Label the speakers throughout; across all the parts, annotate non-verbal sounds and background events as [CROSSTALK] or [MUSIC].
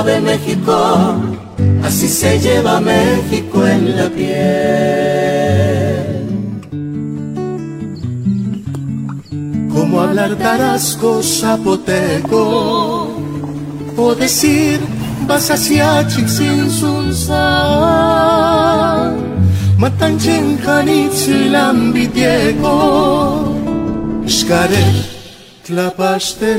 Speaker 1: sabe México, así se lleva México en la piel. Como hablar tarasco zapoteco, o decir vas hacia sin sunsa, matanchen canitzilambidiego, Xcaret tlapaste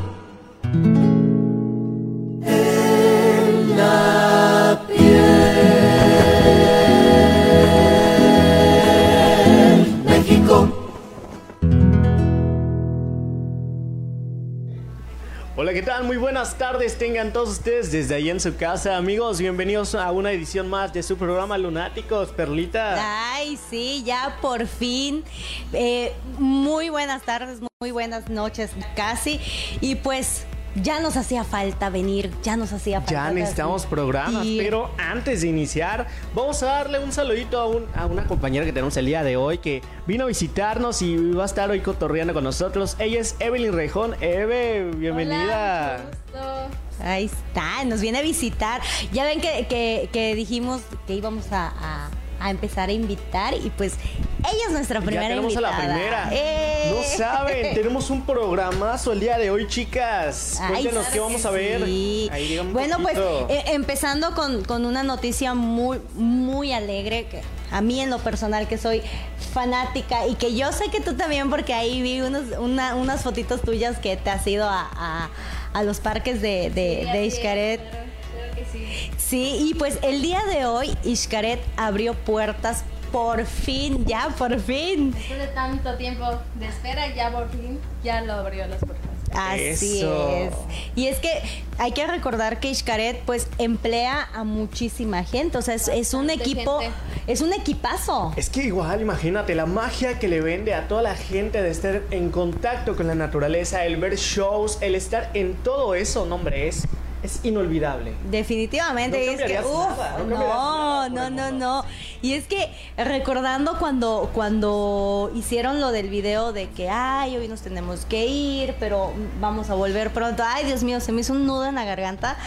Speaker 2: ¿qué tal? Muy buenas tardes tengan todos ustedes desde ahí en su casa. Amigos, bienvenidos a una edición más de su programa Lunáticos, Perlita.
Speaker 3: Ay, sí, ya por fin. Eh, muy buenas tardes, muy buenas noches, casi. Y pues ya nos hacía falta venir, ya nos hacía falta.
Speaker 2: Ya necesitamos programas, pero antes de iniciar, vamos a darle un saludito a, un- a una compañera que tenemos el día de hoy que vino a visitarnos y va a estar hoy cotorreando con nosotros. Ella es Evelyn Rejón. Eve, bienvenida.
Speaker 4: Hola, mucho gusto.
Speaker 3: Ahí está, nos viene a visitar. Ya ven que, que- que dijimos que íbamos a, a- a empezar a invitar y pues ella es nuestra primera
Speaker 2: ya tenemos
Speaker 3: invitada.
Speaker 2: a la primera.
Speaker 3: ¡Eh!
Speaker 2: No saben, [LAUGHS] tenemos un programazo el día de hoy, chicas.
Speaker 3: Ay,
Speaker 2: Cuéntenos qué vamos a ver.
Speaker 3: sí.
Speaker 2: Ahí,
Speaker 3: bueno, pues eh, empezando con, con una noticia muy, muy alegre, que a mí en lo personal que soy fanática y que yo sé que tú también porque ahí vi unos, una- unas fotitos tuyas que te has ido a, a- a los parques de, de,
Speaker 4: Sí,
Speaker 3: de
Speaker 4: así sí.
Speaker 3: Sí, y pues el día de hoy Xcaret abrió puertas por fin, ya por fin.
Speaker 4: Después de tanto tiempo de espera, ya por fin, ya lo abrió las puertas.
Speaker 3: Así
Speaker 2: Eso.
Speaker 3: es. Y es que hay que recordar que Xcaret pues emplea a muchísima gente, o sea, es, es un equipo,
Speaker 4: gente.
Speaker 3: es un equipazo.
Speaker 2: Es que igual, imagínate, la magia que le vende a toda la gente de estar en contacto con la naturaleza, el ver shows, el estar en todo eso, no, hombre, es, es inolvidable.
Speaker 3: Definitivamente,
Speaker 2: No
Speaker 3: y es que, uf,
Speaker 2: nada, no
Speaker 3: no,
Speaker 2: nada
Speaker 3: no, no. Y es que recordando cuando, cuando hicieron lo del video de que, ay, hoy nos tenemos que ir, pero vamos a volver pronto. Ay, Dios mío, se me hizo un nudo en la garganta.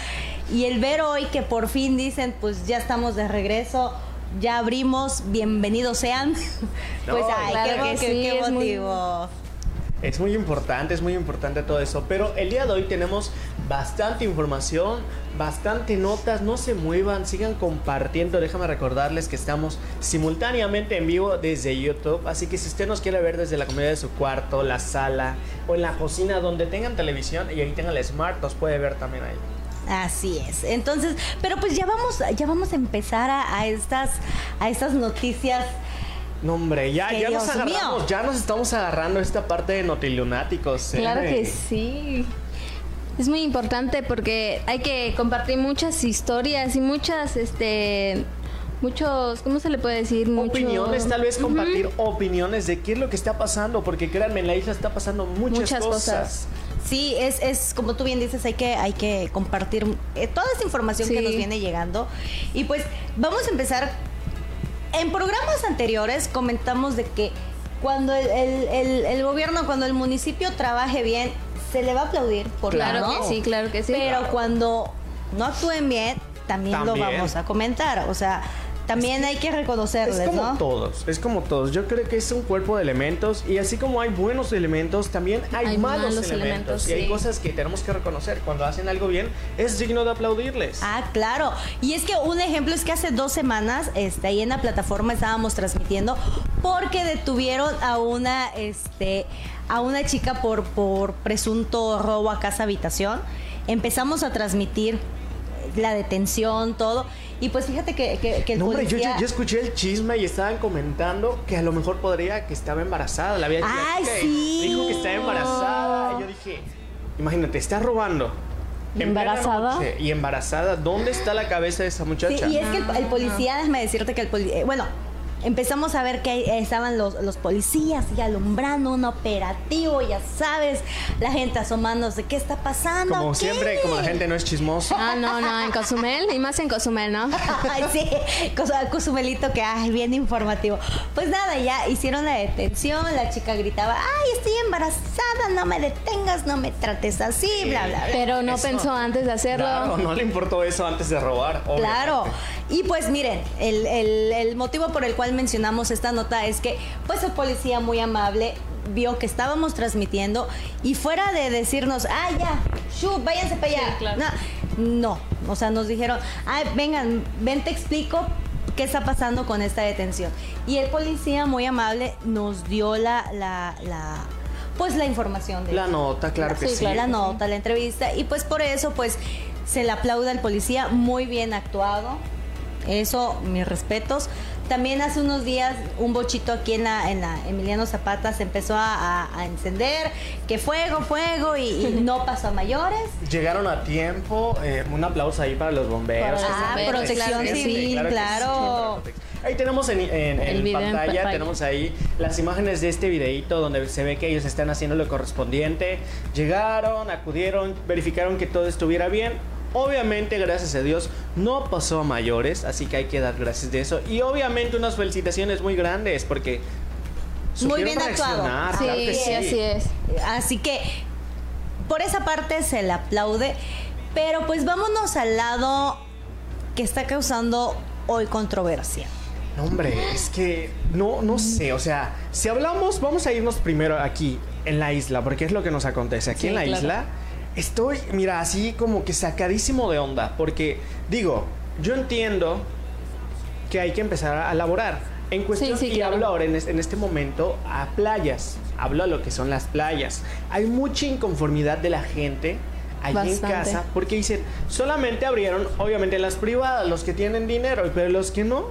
Speaker 3: Y el ver hoy que por fin dicen, pues ya estamos de regreso. Ya abrimos, bienvenidos sean. [LAUGHS]
Speaker 2: No,
Speaker 3: pues ay,
Speaker 4: claro
Speaker 3: qué,
Speaker 4: que
Speaker 3: qué-
Speaker 4: sí,
Speaker 3: qué
Speaker 4: es muy-.
Speaker 2: Es muy importante, es muy importante todo eso. Pero el día de hoy tenemos bastante información, bastante notas. No se muevan, sigan compartiendo. Déjame recordarles que estamos simultáneamente en vivo desde YouTube. Así que si usted nos quiere ver desde la comodidad de su cuarto, la sala o en la cocina donde tengan televisión y ahí tengan el smart, nos puede ver también ahí.
Speaker 3: Así es. Entonces, pero pues ya vamos, ya vamos a empezar a, a estas, a estas noticias.
Speaker 2: No, hombre, ya,
Speaker 3: Que
Speaker 2: ya nos
Speaker 3: Dios
Speaker 2: agarramos,
Speaker 3: mío.
Speaker 2: ya nos estamos agarrando esta parte de notilunáticos. ¿eh?
Speaker 4: Claro que sí. Es muy importante porque hay que compartir muchas historias y muchas, este, muchos, ¿cómo se le puede decir? Mucho-
Speaker 2: Opiniones, tal vez compartir opiniones de qué es lo que está pasando, porque créanme, en la isla está pasando muchas,
Speaker 4: Muchas
Speaker 2: cosas.
Speaker 4: cosas.
Speaker 3: Sí, es, es como tú bien dices, hay que, hay que compartir eh, toda esta información que nos viene llegando. Y pues vamos a empezar. En programas anteriores comentamos de que cuando el, el- el- el gobierno, cuando el municipio trabaje bien, se le va a aplaudir por
Speaker 4: Claro que sí, claro que sí.
Speaker 3: Pero cuando no actúen bien, también, lo vamos a comentar. O sea, también hay que reconocerles,
Speaker 2: Es como
Speaker 3: ¿no?
Speaker 2: todos, es como todos. Yo creo que es un cuerpo de elementos y así como hay buenos elementos, también hay,
Speaker 4: Hay
Speaker 2: malos,
Speaker 4: malos
Speaker 2: elementos.
Speaker 4: elementos,
Speaker 2: y hay cosas que tenemos que reconocer. Cuando hacen algo bien, es digno de aplaudirles.
Speaker 3: Ah, claro. Y es que un ejemplo es que hace dos semanas, este, ahí en la plataforma estábamos transmitiendo porque detuvieron a una, este, a una chica por, por presunto robo a casa habitación. Empezamos a transmitir la detención, todo. Y pues fíjate que, que, que el
Speaker 2: No, hombre, yo,
Speaker 3: policía...
Speaker 2: yo- yo escuché el chisme y estaban comentando que a lo mejor podría que estaba embarazada. La había
Speaker 3: ¡Ay, sí!
Speaker 2: Dijo que estaba embarazada. Y yo dije, imagínate, está robando.
Speaker 4: ¿Y
Speaker 2: en plena
Speaker 4: embarazada?
Speaker 2: noche Y embarazada. ¿Dónde está la cabeza de esa
Speaker 3: Sí,
Speaker 2: muchacha?
Speaker 3: y es que el, el policía, déjame decirte que el policía, bueno, empezamos a ver que estaban los, los policías y alumbrando un operativo, ya sabes, la gente asomándose, ¿qué está pasando?
Speaker 2: Como
Speaker 3: aquí?"
Speaker 2: siempre, como la gente no es chismosa.
Speaker 4: Ah, no, no, en Cozumel y más en Cozumel, ¿no? [LAUGHS]
Speaker 3: Ay, sí, Cosumelito que, ay, bien informativo. Pues nada, ya hicieron la detención, la chica gritaba, ay, estoy embarazada, no me detengas, no me trates así, bla, bla, bla.
Speaker 4: Pero no
Speaker 2: Eso.
Speaker 4: pensó antes de hacerlo.
Speaker 2: Claro, no le importó eso antes de robar. obviamente.
Speaker 3: Claro. Y pues miren, el, el- el motivo por el cual mencionamos esta nota es que pues el policía muy amable vio que estábamos transmitiendo y fuera de decirnos, ah, ya, shu, váyanse para allá.
Speaker 4: Sí, claro.
Speaker 3: No, no, o sea, nos dijeron, ay, vengan, ven, te explico qué está pasando con esta detención. Y el policía muy amable nos dio la, la, la pues la información de
Speaker 2: La nota, claro que
Speaker 4: Sí,
Speaker 2: sí.
Speaker 4: claro.
Speaker 3: la nota, la entrevista y pues por eso pues se le aplaude al policía, muy bien actuado. Eso, mis respetos. También hace unos días un bochito aquí en la, en la Emiliano Zapata se empezó a, a- a encender, que fuego, fuego y, y [LAUGHS] no pasó a mayores.
Speaker 2: Llegaron a tiempo. eh, un aplauso ahí para los bomberos.
Speaker 3: Ah,
Speaker 4: bomberos,
Speaker 3: protección
Speaker 4: claro
Speaker 3: civil,
Speaker 2: sí,
Speaker 3: claro.
Speaker 2: Ahí tenemos en, pantalla. tenemos ahí las imágenes de este videito donde se ve que ellos están haciendo lo correspondiente. Llegaron, acudieron, verificaron que todo estuviera bien. Obviamente, gracias a Dios, no pasó a mayores, así que hay que dar gracias de eso. Y obviamente unas felicitaciones muy grandes porque...
Speaker 3: Muy bien actuado.
Speaker 4: Sí, así es.
Speaker 3: Así que por esa parte se le aplaude, pero pues vámonos al lado que está causando hoy controversia.
Speaker 2: No, hombre, es que no, no sé, o sea, si hablamos, vamos a irnos primero aquí, en la isla, porque es lo que nos acontece. Aquí
Speaker 4: Sí,
Speaker 2: en la
Speaker 4: claro.
Speaker 2: isla estoy, mira, así como que sacadísimo de onda, porque digo, yo entiendo que hay que empezar a laborar. En cuestión,
Speaker 4: sí,
Speaker 2: y
Speaker 4: claro.
Speaker 2: hablo ahora en, es- en este momento a playas, hablo a lo que son las playas. Hay mucha inconformidad de la gente allí en casa, porque dicen, solamente abrieron, obviamente, las privadas, los que tienen dinero, pero los que no,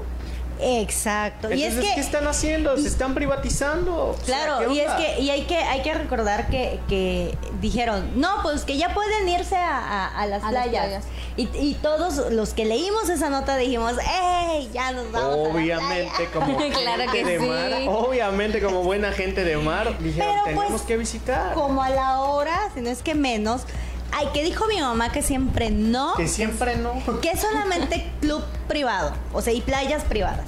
Speaker 3: Exacto. y es
Speaker 2: entonces,
Speaker 3: que
Speaker 2: ¿qué están haciendo? Se están privatizando. O sea,
Speaker 3: Claro,
Speaker 2: ¿qué
Speaker 3: y es que y hay que hay que recordar que, que dijeron, no, pues que ya pueden irse a, a- a las
Speaker 4: A las
Speaker 3: playas. Y, y todos los que leímos esa nota dijimos, ¡ey! Ya nos vamos. a la
Speaker 2: Obviamente,
Speaker 3: playa".
Speaker 2: como [LAUGHS]
Speaker 4: Claro
Speaker 2: gente
Speaker 4: que
Speaker 2: de
Speaker 4: sí.
Speaker 2: mar, obviamente como buena gente de mar, dijeron,
Speaker 3: Pero
Speaker 2: tenemos
Speaker 3: pues,
Speaker 2: que visitar.
Speaker 3: Como a la hora, si no es que menos. Ay, que dijo mi mamá que siempre no,
Speaker 2: Que siempre no.
Speaker 3: que es solamente club privado, o sea, y playas privadas.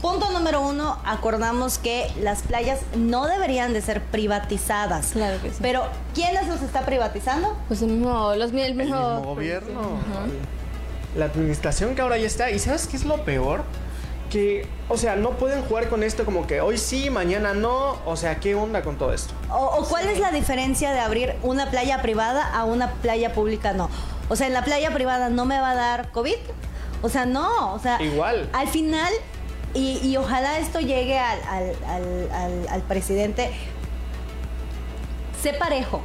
Speaker 3: Punto número uno, acordamos que las playas no deberían de ser privatizadas.
Speaker 4: Claro que sí.
Speaker 3: Pero, ¿quiénes los está privatizando?
Speaker 4: Pues el mismo, los, el
Speaker 2: El
Speaker 4: mismo,
Speaker 2: mismo gobierno. La administración que ahora ya está. ¿Y sabes qué es lo peor? Que, o sea, no pueden jugar con esto como que hoy sí, mañana no. O sea, ¿qué onda con todo esto?
Speaker 3: ¿O, o cuál es la diferencia de abrir una playa privada a una playa pública no? O sea, en la playa privada no me va a dar COVID. O sea, no. O sea,
Speaker 2: Igual.
Speaker 3: Al final, y, y ojalá esto llegue al, al- al- al- al presidente, sé parejo.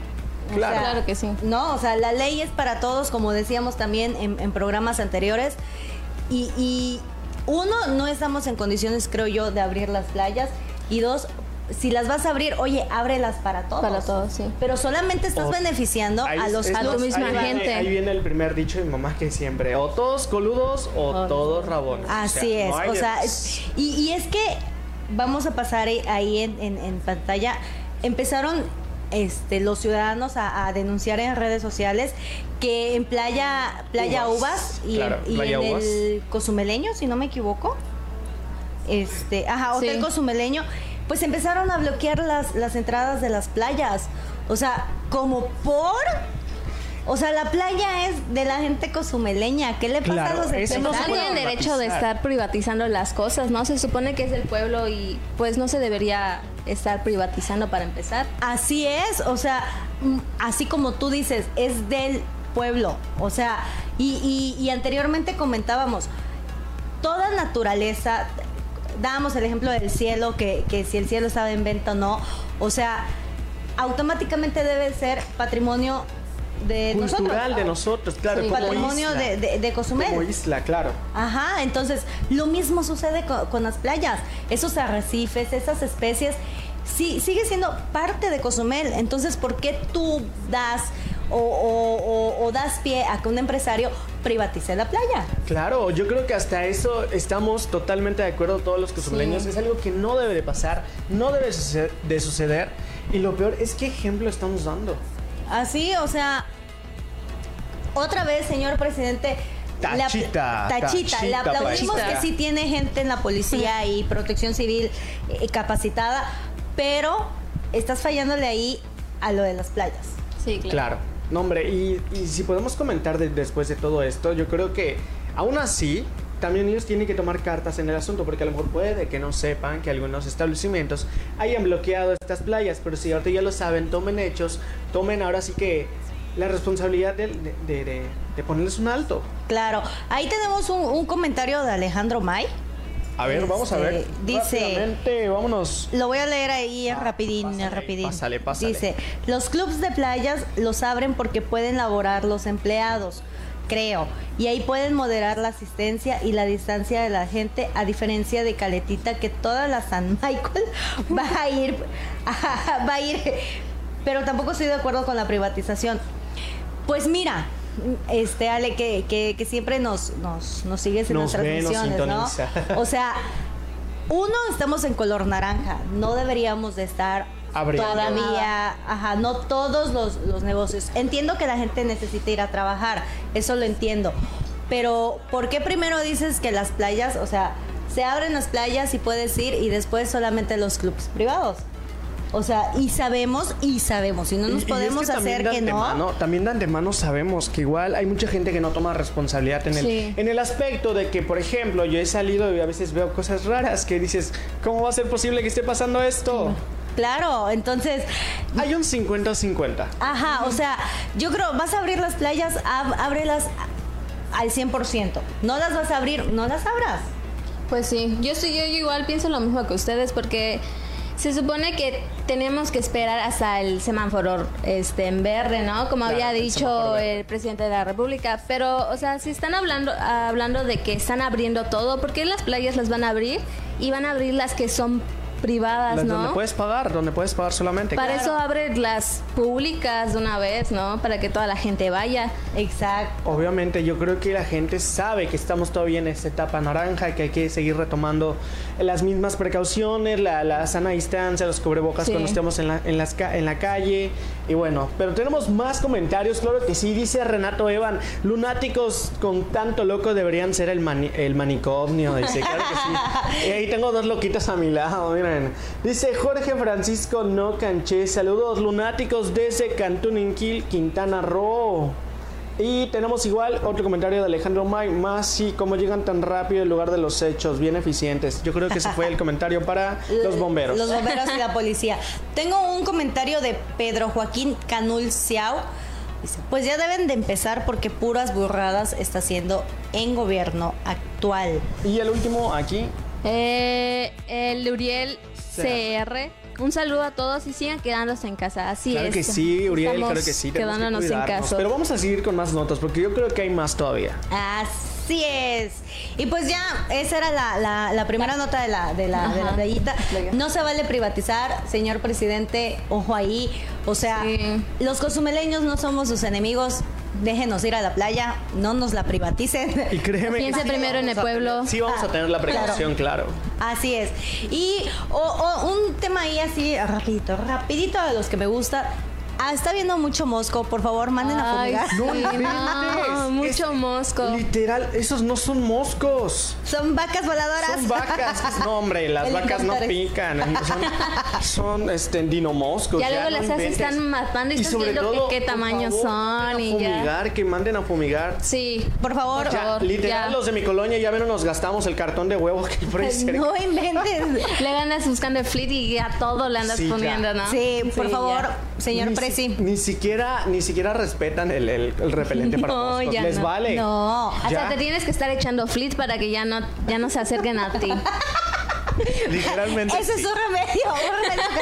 Speaker 3: O
Speaker 2: Claro.
Speaker 4: Claro que sí.
Speaker 3: No, o sea, la ley es para todos, como decíamos también en, en programas anteriores. Y, y uno, no estamos en condiciones, creo yo, de abrir las playas. Y dos, si las vas a abrir, oye, ábrelas para todos.
Speaker 4: Para todos, sí.
Speaker 3: Pero solamente estás
Speaker 2: O-
Speaker 3: beneficiando
Speaker 2: Ahí
Speaker 3: a los
Speaker 2: es-
Speaker 4: a tu misma
Speaker 2: ahí
Speaker 3: privados.
Speaker 2: viene-
Speaker 4: gente.
Speaker 2: ahí viene el primer dicho de mi mamá que siempre, o todos coludos o
Speaker 4: O-
Speaker 2: todos rabones. O sea,
Speaker 3: Así es,
Speaker 2: no
Speaker 3: o sea, es- y, y es que vamos a pasar ahí- ahí en, en- en pantalla, empezaron este, los ciudadanos a, a denunciar en redes sociales que en Playa, playa
Speaker 2: Uvas,
Speaker 3: Uvas, y,
Speaker 2: claro,
Speaker 3: en, y
Speaker 2: Playa
Speaker 3: en
Speaker 2: Uvas.
Speaker 3: el Cozumeleño, si no me equivoco, este, ajá, Hotel
Speaker 4: Sí.
Speaker 3: Cozumeleño, pues empezaron a bloquear las, las entradas de las playas. O sea, como por... O sea, la playa es de la gente cozumeleña. ¿Qué le pasa
Speaker 2: Claro,
Speaker 3: a los
Speaker 2: eso no
Speaker 4: tienen derecho de estar privatizando las cosas, ¿no? Se supone que es del pueblo y pues no se debería estar privatizando para empezar.
Speaker 3: Así es, o sea, mm, así como tú dices, es del pueblo. O sea, y, y- y anteriormente comentábamos, toda naturaleza, dábamos el ejemplo del cielo, que, que si el cielo estaba en venta o no, o sea, automáticamente debe ser patrimonio de
Speaker 2: Cultural
Speaker 3: nosotros.
Speaker 2: de nosotros, claro.
Speaker 3: El
Speaker 2: como
Speaker 3: patrimonio
Speaker 2: isla.
Speaker 3: de, de, de Cozumel.
Speaker 2: Como isla, claro.
Speaker 3: Ajá, entonces lo mismo sucede co- con, las playas. Esos arrecifes, esas especies, sí, sigue siendo parte de Cozumel. Entonces, ¿por qué tú das o, o- o- o das pie a que un empresario privatice la playa?
Speaker 2: Claro, yo creo que hasta eso estamos totalmente de acuerdo todos los cozumeleños. Es algo que no debe de pasar, no debe de suceder. Y lo peor es qué ejemplo estamos dando.
Speaker 3: Así, o sea, otra vez, señor presidente. le apl-
Speaker 2: Tachita,
Speaker 3: tachita, le
Speaker 2: tachita,
Speaker 3: aplaudimos
Speaker 2: tachita.
Speaker 3: que sí tiene gente en la policía y protección civil eh, capacitada, pero estás fallándole ahí a lo de las playas.
Speaker 4: Sí, claro.
Speaker 2: Claro. No, hombre, y, y si podemos comentar de- después de todo esto, yo creo que aún así, también ellos tienen que tomar cartas en el asunto, porque a lo mejor puede que no sepan que algunos establecimientos hayan bloqueado estas playas, pero si ahorita ya lo saben, tomen hechos, tomen ahora sí que la responsabilidad de, de- de- de- de ponerles un alto.
Speaker 3: Claro, ahí tenemos un, un comentario de Alejandro May.
Speaker 2: A ver, vamos a ver.
Speaker 3: Este, dice-
Speaker 2: vámonos.
Speaker 3: Lo voy a leer ahí rapidín,
Speaker 2: pásale,
Speaker 3: rapidín.
Speaker 2: pásale, pásale.
Speaker 3: Dice, los clubs de playas los abren porque pueden laborar los empleados, creo, y ahí pueden moderar la asistencia y la distancia de la gente, a diferencia de Caletita, que toda la San Michael [LAUGHS] va a ir, [LAUGHS] va a ir, pero tampoco estoy de acuerdo con la privatización. Pues mira, este Ale, que, que, que siempre nos, nos, nos sigues en
Speaker 2: Nos
Speaker 3: las
Speaker 2: ve, nos
Speaker 3: transmisiones, ¿no? [LAUGHS] O sea, uno, estamos en color naranja. No deberíamos de estar
Speaker 2: Abriendo.
Speaker 3: todavía, ajá, no todos los, los negocios. Entiendo que la gente necesita ir a trabajar, eso lo entiendo. Pero, ¿por qué primero dices que las playas, o sea, se abren las playas y puedes ir y después solamente los clubes privados? O sea, y sabemos, y sabemos, y no
Speaker 2: Y-
Speaker 3: nos
Speaker 2: y
Speaker 3: podemos
Speaker 2: es que
Speaker 3: hacer
Speaker 2: de
Speaker 3: que no.
Speaker 2: También de antemano sabemos que igual hay mucha gente que no toma responsabilidad en el,
Speaker 4: Sí.
Speaker 2: en el aspecto de que, por ejemplo, yo he salido y a veces veo cosas raras que dices, ¿cómo va a ser posible que esté pasando esto?
Speaker 3: Claro, entonces,
Speaker 2: Hay un 50-50.
Speaker 3: Ajá, o sea, yo creo, vas a abrir las playas, ab- ábrelas al 100%. No las vas a abrir, no las abras.
Speaker 4: Pues sí, yo, sí, yo igual pienso lo mismo que ustedes porque se supone que tenemos que esperar hasta el semáforo este, en verde, ¿no? Como
Speaker 2: Claro,
Speaker 4: había
Speaker 2: el
Speaker 4: dicho
Speaker 2: verde.
Speaker 4: el presidente de la República. Pero, o sea, si están hablando, hablando de que están abriendo todo, ¿por qué las playas las van a abrir? Y van a abrir las que son privadas,
Speaker 2: Las
Speaker 4: ¿no?
Speaker 2: Donde puedes pagar, donde puedes pagar solamente.
Speaker 4: Para
Speaker 2: Claro.
Speaker 4: eso abre las públicas de una vez, ¿no? Para que toda la gente vaya.
Speaker 3: Exacto.
Speaker 2: Obviamente yo creo que la gente sabe que estamos todavía en esta etapa naranja, que hay que seguir retomando las mismas precauciones, la, la sana distancia, los cubrebocas
Speaker 4: Sí.
Speaker 2: cuando estemos en la, en, las ca- en la calle. Y bueno, pero tenemos más comentarios, claro que sí, dice Renato Evan, lunáticos con tanto loco deberían ser el, mani- el manicomio, dice, claro que sí. [LAUGHS] Y ahí tengo dos loquitos a mi lado, Dice Jorge Francisco No Canché, saludos lunáticos desde Cantún Inquil, Quintana Roo. Y tenemos igual otro comentario de Alejandro May, más si cómo llegan tan rápido en lugar de los hechos, bien eficientes. Yo creo que ese fue el [LAUGHS] comentario para los bomberos.
Speaker 3: Los bomberos y la [LAUGHS] policía. Tengo un comentario de Pedro Joaquín Canul Ciao. Dice, pues ya deben de empezar porque puras burradas está haciendo en gobierno actual.
Speaker 2: Y el último aquí,
Speaker 4: Eh, el Uriel CR. Un saludo a todos y sigan quedándose en casa. Así
Speaker 2: claro
Speaker 4: es.
Speaker 2: que sí, Uriel,
Speaker 4: Estamos
Speaker 2: claro que sí. que
Speaker 4: Quedándonos en casa.
Speaker 2: Pero vamos a seguir con más notas porque yo creo que hay más todavía.
Speaker 3: Así es. Y pues ya, esa era la, la- la primera nota de la, de la, de la
Speaker 4: Ajá.
Speaker 3: playita. No se vale privatizar, señor presidente, ojo ahí. O sea,
Speaker 4: Sí.
Speaker 3: los cozumeleños no somos sus enemigos. Déjenos ir a la playa, no nos la privaticen.
Speaker 2: Y créeme
Speaker 4: Piense
Speaker 2: sí
Speaker 4: primero en el pueblo.
Speaker 2: tener- sí vamos a tener la precaución, claro.
Speaker 3: Así es. Y o- o un tema ahí así, rapidito, rapidito de los que me gusta. Ah, está viendo mucho mosco, por favor, manden a
Speaker 4: Ay,
Speaker 3: fumigar.
Speaker 2: No inventes.
Speaker 4: no, mucho
Speaker 2: Es-
Speaker 4: mosco.
Speaker 2: Literal, esos no son moscos.
Speaker 3: Son vacas voladoras.
Speaker 2: Son vacas. No, hombre, [LAUGHS] las vacas no pican. Son, son este, dinomoscos.
Speaker 4: Ya luego
Speaker 2: no
Speaker 4: las haces, están matando y estás
Speaker 2: sobre
Speaker 4: viendo que
Speaker 2: todo,
Speaker 4: qué tamaño
Speaker 2: favor,
Speaker 4: son y
Speaker 2: a
Speaker 4: ya.
Speaker 2: fumigar, que manden a fumigar.
Speaker 4: Sí.
Speaker 3: Por favor.
Speaker 4: Por
Speaker 2: Ya,
Speaker 4: favor,
Speaker 2: literal,
Speaker 4: ya.
Speaker 2: los de mi colonia ya menos nos gastamos el cartón de huevos que por ahí cerca.
Speaker 3: No inventes.
Speaker 4: Le andas buscando el flit y a todo le andas
Speaker 2: Sí, ya.
Speaker 4: poniendo, ¿no?
Speaker 3: Sí, por
Speaker 4: Sí,
Speaker 3: favor,
Speaker 4: ya.
Speaker 3: señor
Speaker 2: ni, ni siquiera, ni siquiera respetan el, el- el repelente para
Speaker 4: No,
Speaker 2: moscos.
Speaker 4: ya
Speaker 2: Les
Speaker 4: no.
Speaker 2: vale.
Speaker 3: No.
Speaker 4: Hasta
Speaker 2: Ya.
Speaker 4: te tienes que estar echando flit para que ya no, ya no se acerquen a ti. [LAUGHS]
Speaker 2: Literalmente
Speaker 3: Ese
Speaker 2: sí.
Speaker 3: es un remedio, un remedio [LAUGHS]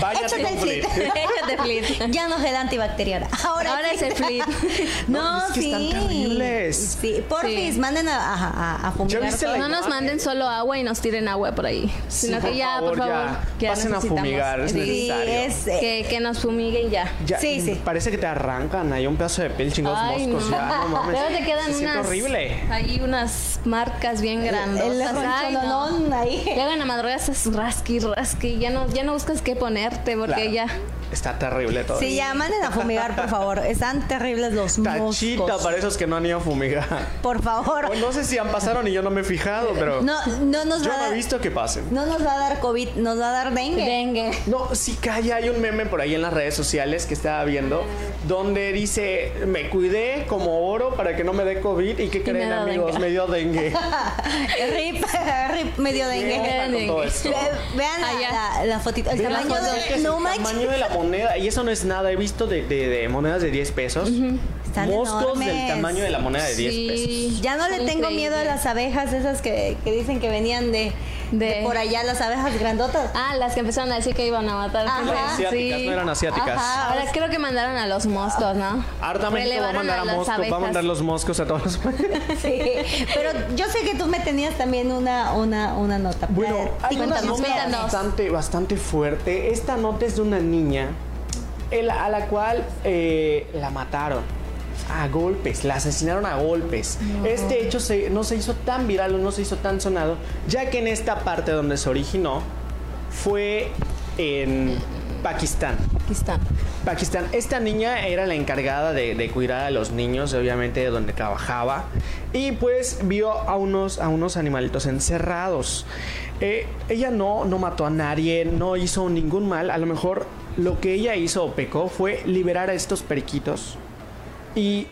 Speaker 3: casero. Échate el flit.
Speaker 4: Échate flit.
Speaker 3: Ya no es el antibacterial. Ahora,
Speaker 4: Ahora es el flit. [LAUGHS]
Speaker 3: No,
Speaker 2: No, es que
Speaker 3: sí.
Speaker 2: están terribles.
Speaker 3: Sí, porfis,
Speaker 4: Sí.
Speaker 3: manden a, a, a, a fumigar
Speaker 2: viste la
Speaker 3: todo.
Speaker 4: No nos manden solo agua y nos tiren agua por ahí.
Speaker 2: Sí,
Speaker 4: Sino que ya, por favor,
Speaker 2: ya,
Speaker 4: ya
Speaker 2: pasen a fumigar, es
Speaker 3: Sí,
Speaker 2: necesario.
Speaker 3: es... eh,
Speaker 4: Que, que nos fumiguen ya.
Speaker 2: Ya,
Speaker 3: Sí, sí.
Speaker 2: Parece que te arrancan ahí un pedazo de piel chingados
Speaker 4: Ay,
Speaker 2: moscos.
Speaker 4: no.
Speaker 2: Ya, no [LAUGHS] mames.
Speaker 4: Luego te quedan
Speaker 2: Se
Speaker 4: unas.
Speaker 2: horrible.
Speaker 4: Hay unas marcas bien grandes.
Speaker 3: el ahí.
Speaker 4: Luego en la madrugada estás rasqui, rasqui. Ya no, ya no buscas qué ponerte porque
Speaker 2: Claro.
Speaker 4: ya.
Speaker 2: Está terrible todo.
Speaker 3: Sí, ya manden a fumigar, por favor. Están terribles los
Speaker 2: Tachita
Speaker 3: moscos.
Speaker 2: para esos que no han ido a fumigar.
Speaker 3: Por favor.
Speaker 2: Bueno, no sé si han pasado y yo no me he fijado, pero
Speaker 3: No, no nos
Speaker 2: yo
Speaker 3: va a
Speaker 2: no he
Speaker 3: dar...
Speaker 2: visto que pasen.
Speaker 3: No nos va a dar COVID, nos va a dar dengue.
Speaker 4: Dengue.
Speaker 2: No, sí, calla, hay un meme por ahí en las redes sociales que estaba viendo donde dice, me cuidé como oro para que no me dé COVID y ¿qué creen
Speaker 4: me dio
Speaker 2: amigos?
Speaker 4: dengue.
Speaker 2: Me dio dengue. [LAUGHS]
Speaker 3: Rip, rip, dengue.
Speaker 2: Todo esto.
Speaker 3: Ve- Vean la, la, la fotito. El
Speaker 2: la
Speaker 3: tamaño
Speaker 2: foto,
Speaker 3: de...
Speaker 2: el
Speaker 3: No manches.
Speaker 2: tamaño de la moneda y eso no es nada. He visto de, de- de monedas de 10 pesos.
Speaker 3: Están
Speaker 2: Moscos del
Speaker 3: enormes.
Speaker 2: tamaño de la moneda de 10 pesos.
Speaker 4: Sí.
Speaker 3: Ya no le
Speaker 4: Son
Speaker 3: tengo miedo a las abejas esas que, que dicen que venían de, de...
Speaker 4: De-
Speaker 3: por allá, las abejas grandotas.
Speaker 4: Ah, las que empezaron a decir que iban a matar.
Speaker 3: Ajá.
Speaker 2: Asiáticas, no eran asiáticas.
Speaker 3: Ajá.
Speaker 4: Ahora creo que mandaron a los moscos, ¿no?
Speaker 2: México va a mandar a,
Speaker 4: las
Speaker 2: Mosco, va a mandar los moscos a todos los [LAUGHS]
Speaker 3: Sí. Pero yo sé que tú me tenías también una, una, una nota.
Speaker 2: Bueno, hay una nota bastante, bastante fuerte. Esta nota es de una niña el- a la cual eh, la mataron a golpes, la asesinaron a golpes. Este hecho se- no se hizo tan viral o no se hizo tan sonado, ya que en esta parte donde se originó fue en Pakistán.
Speaker 4: Está.
Speaker 2: Pakistán. Esta niña era la encargada de, de cuidar a los niños, obviamente, de donde trabajaba. Y pues vio a unos, a unos animalitos encerrados. Eh, ella no, no mató a nadie, no hizo ningún mal. A lo mejor lo que ella hizo o pecó fue liberar a estos periquitos. Y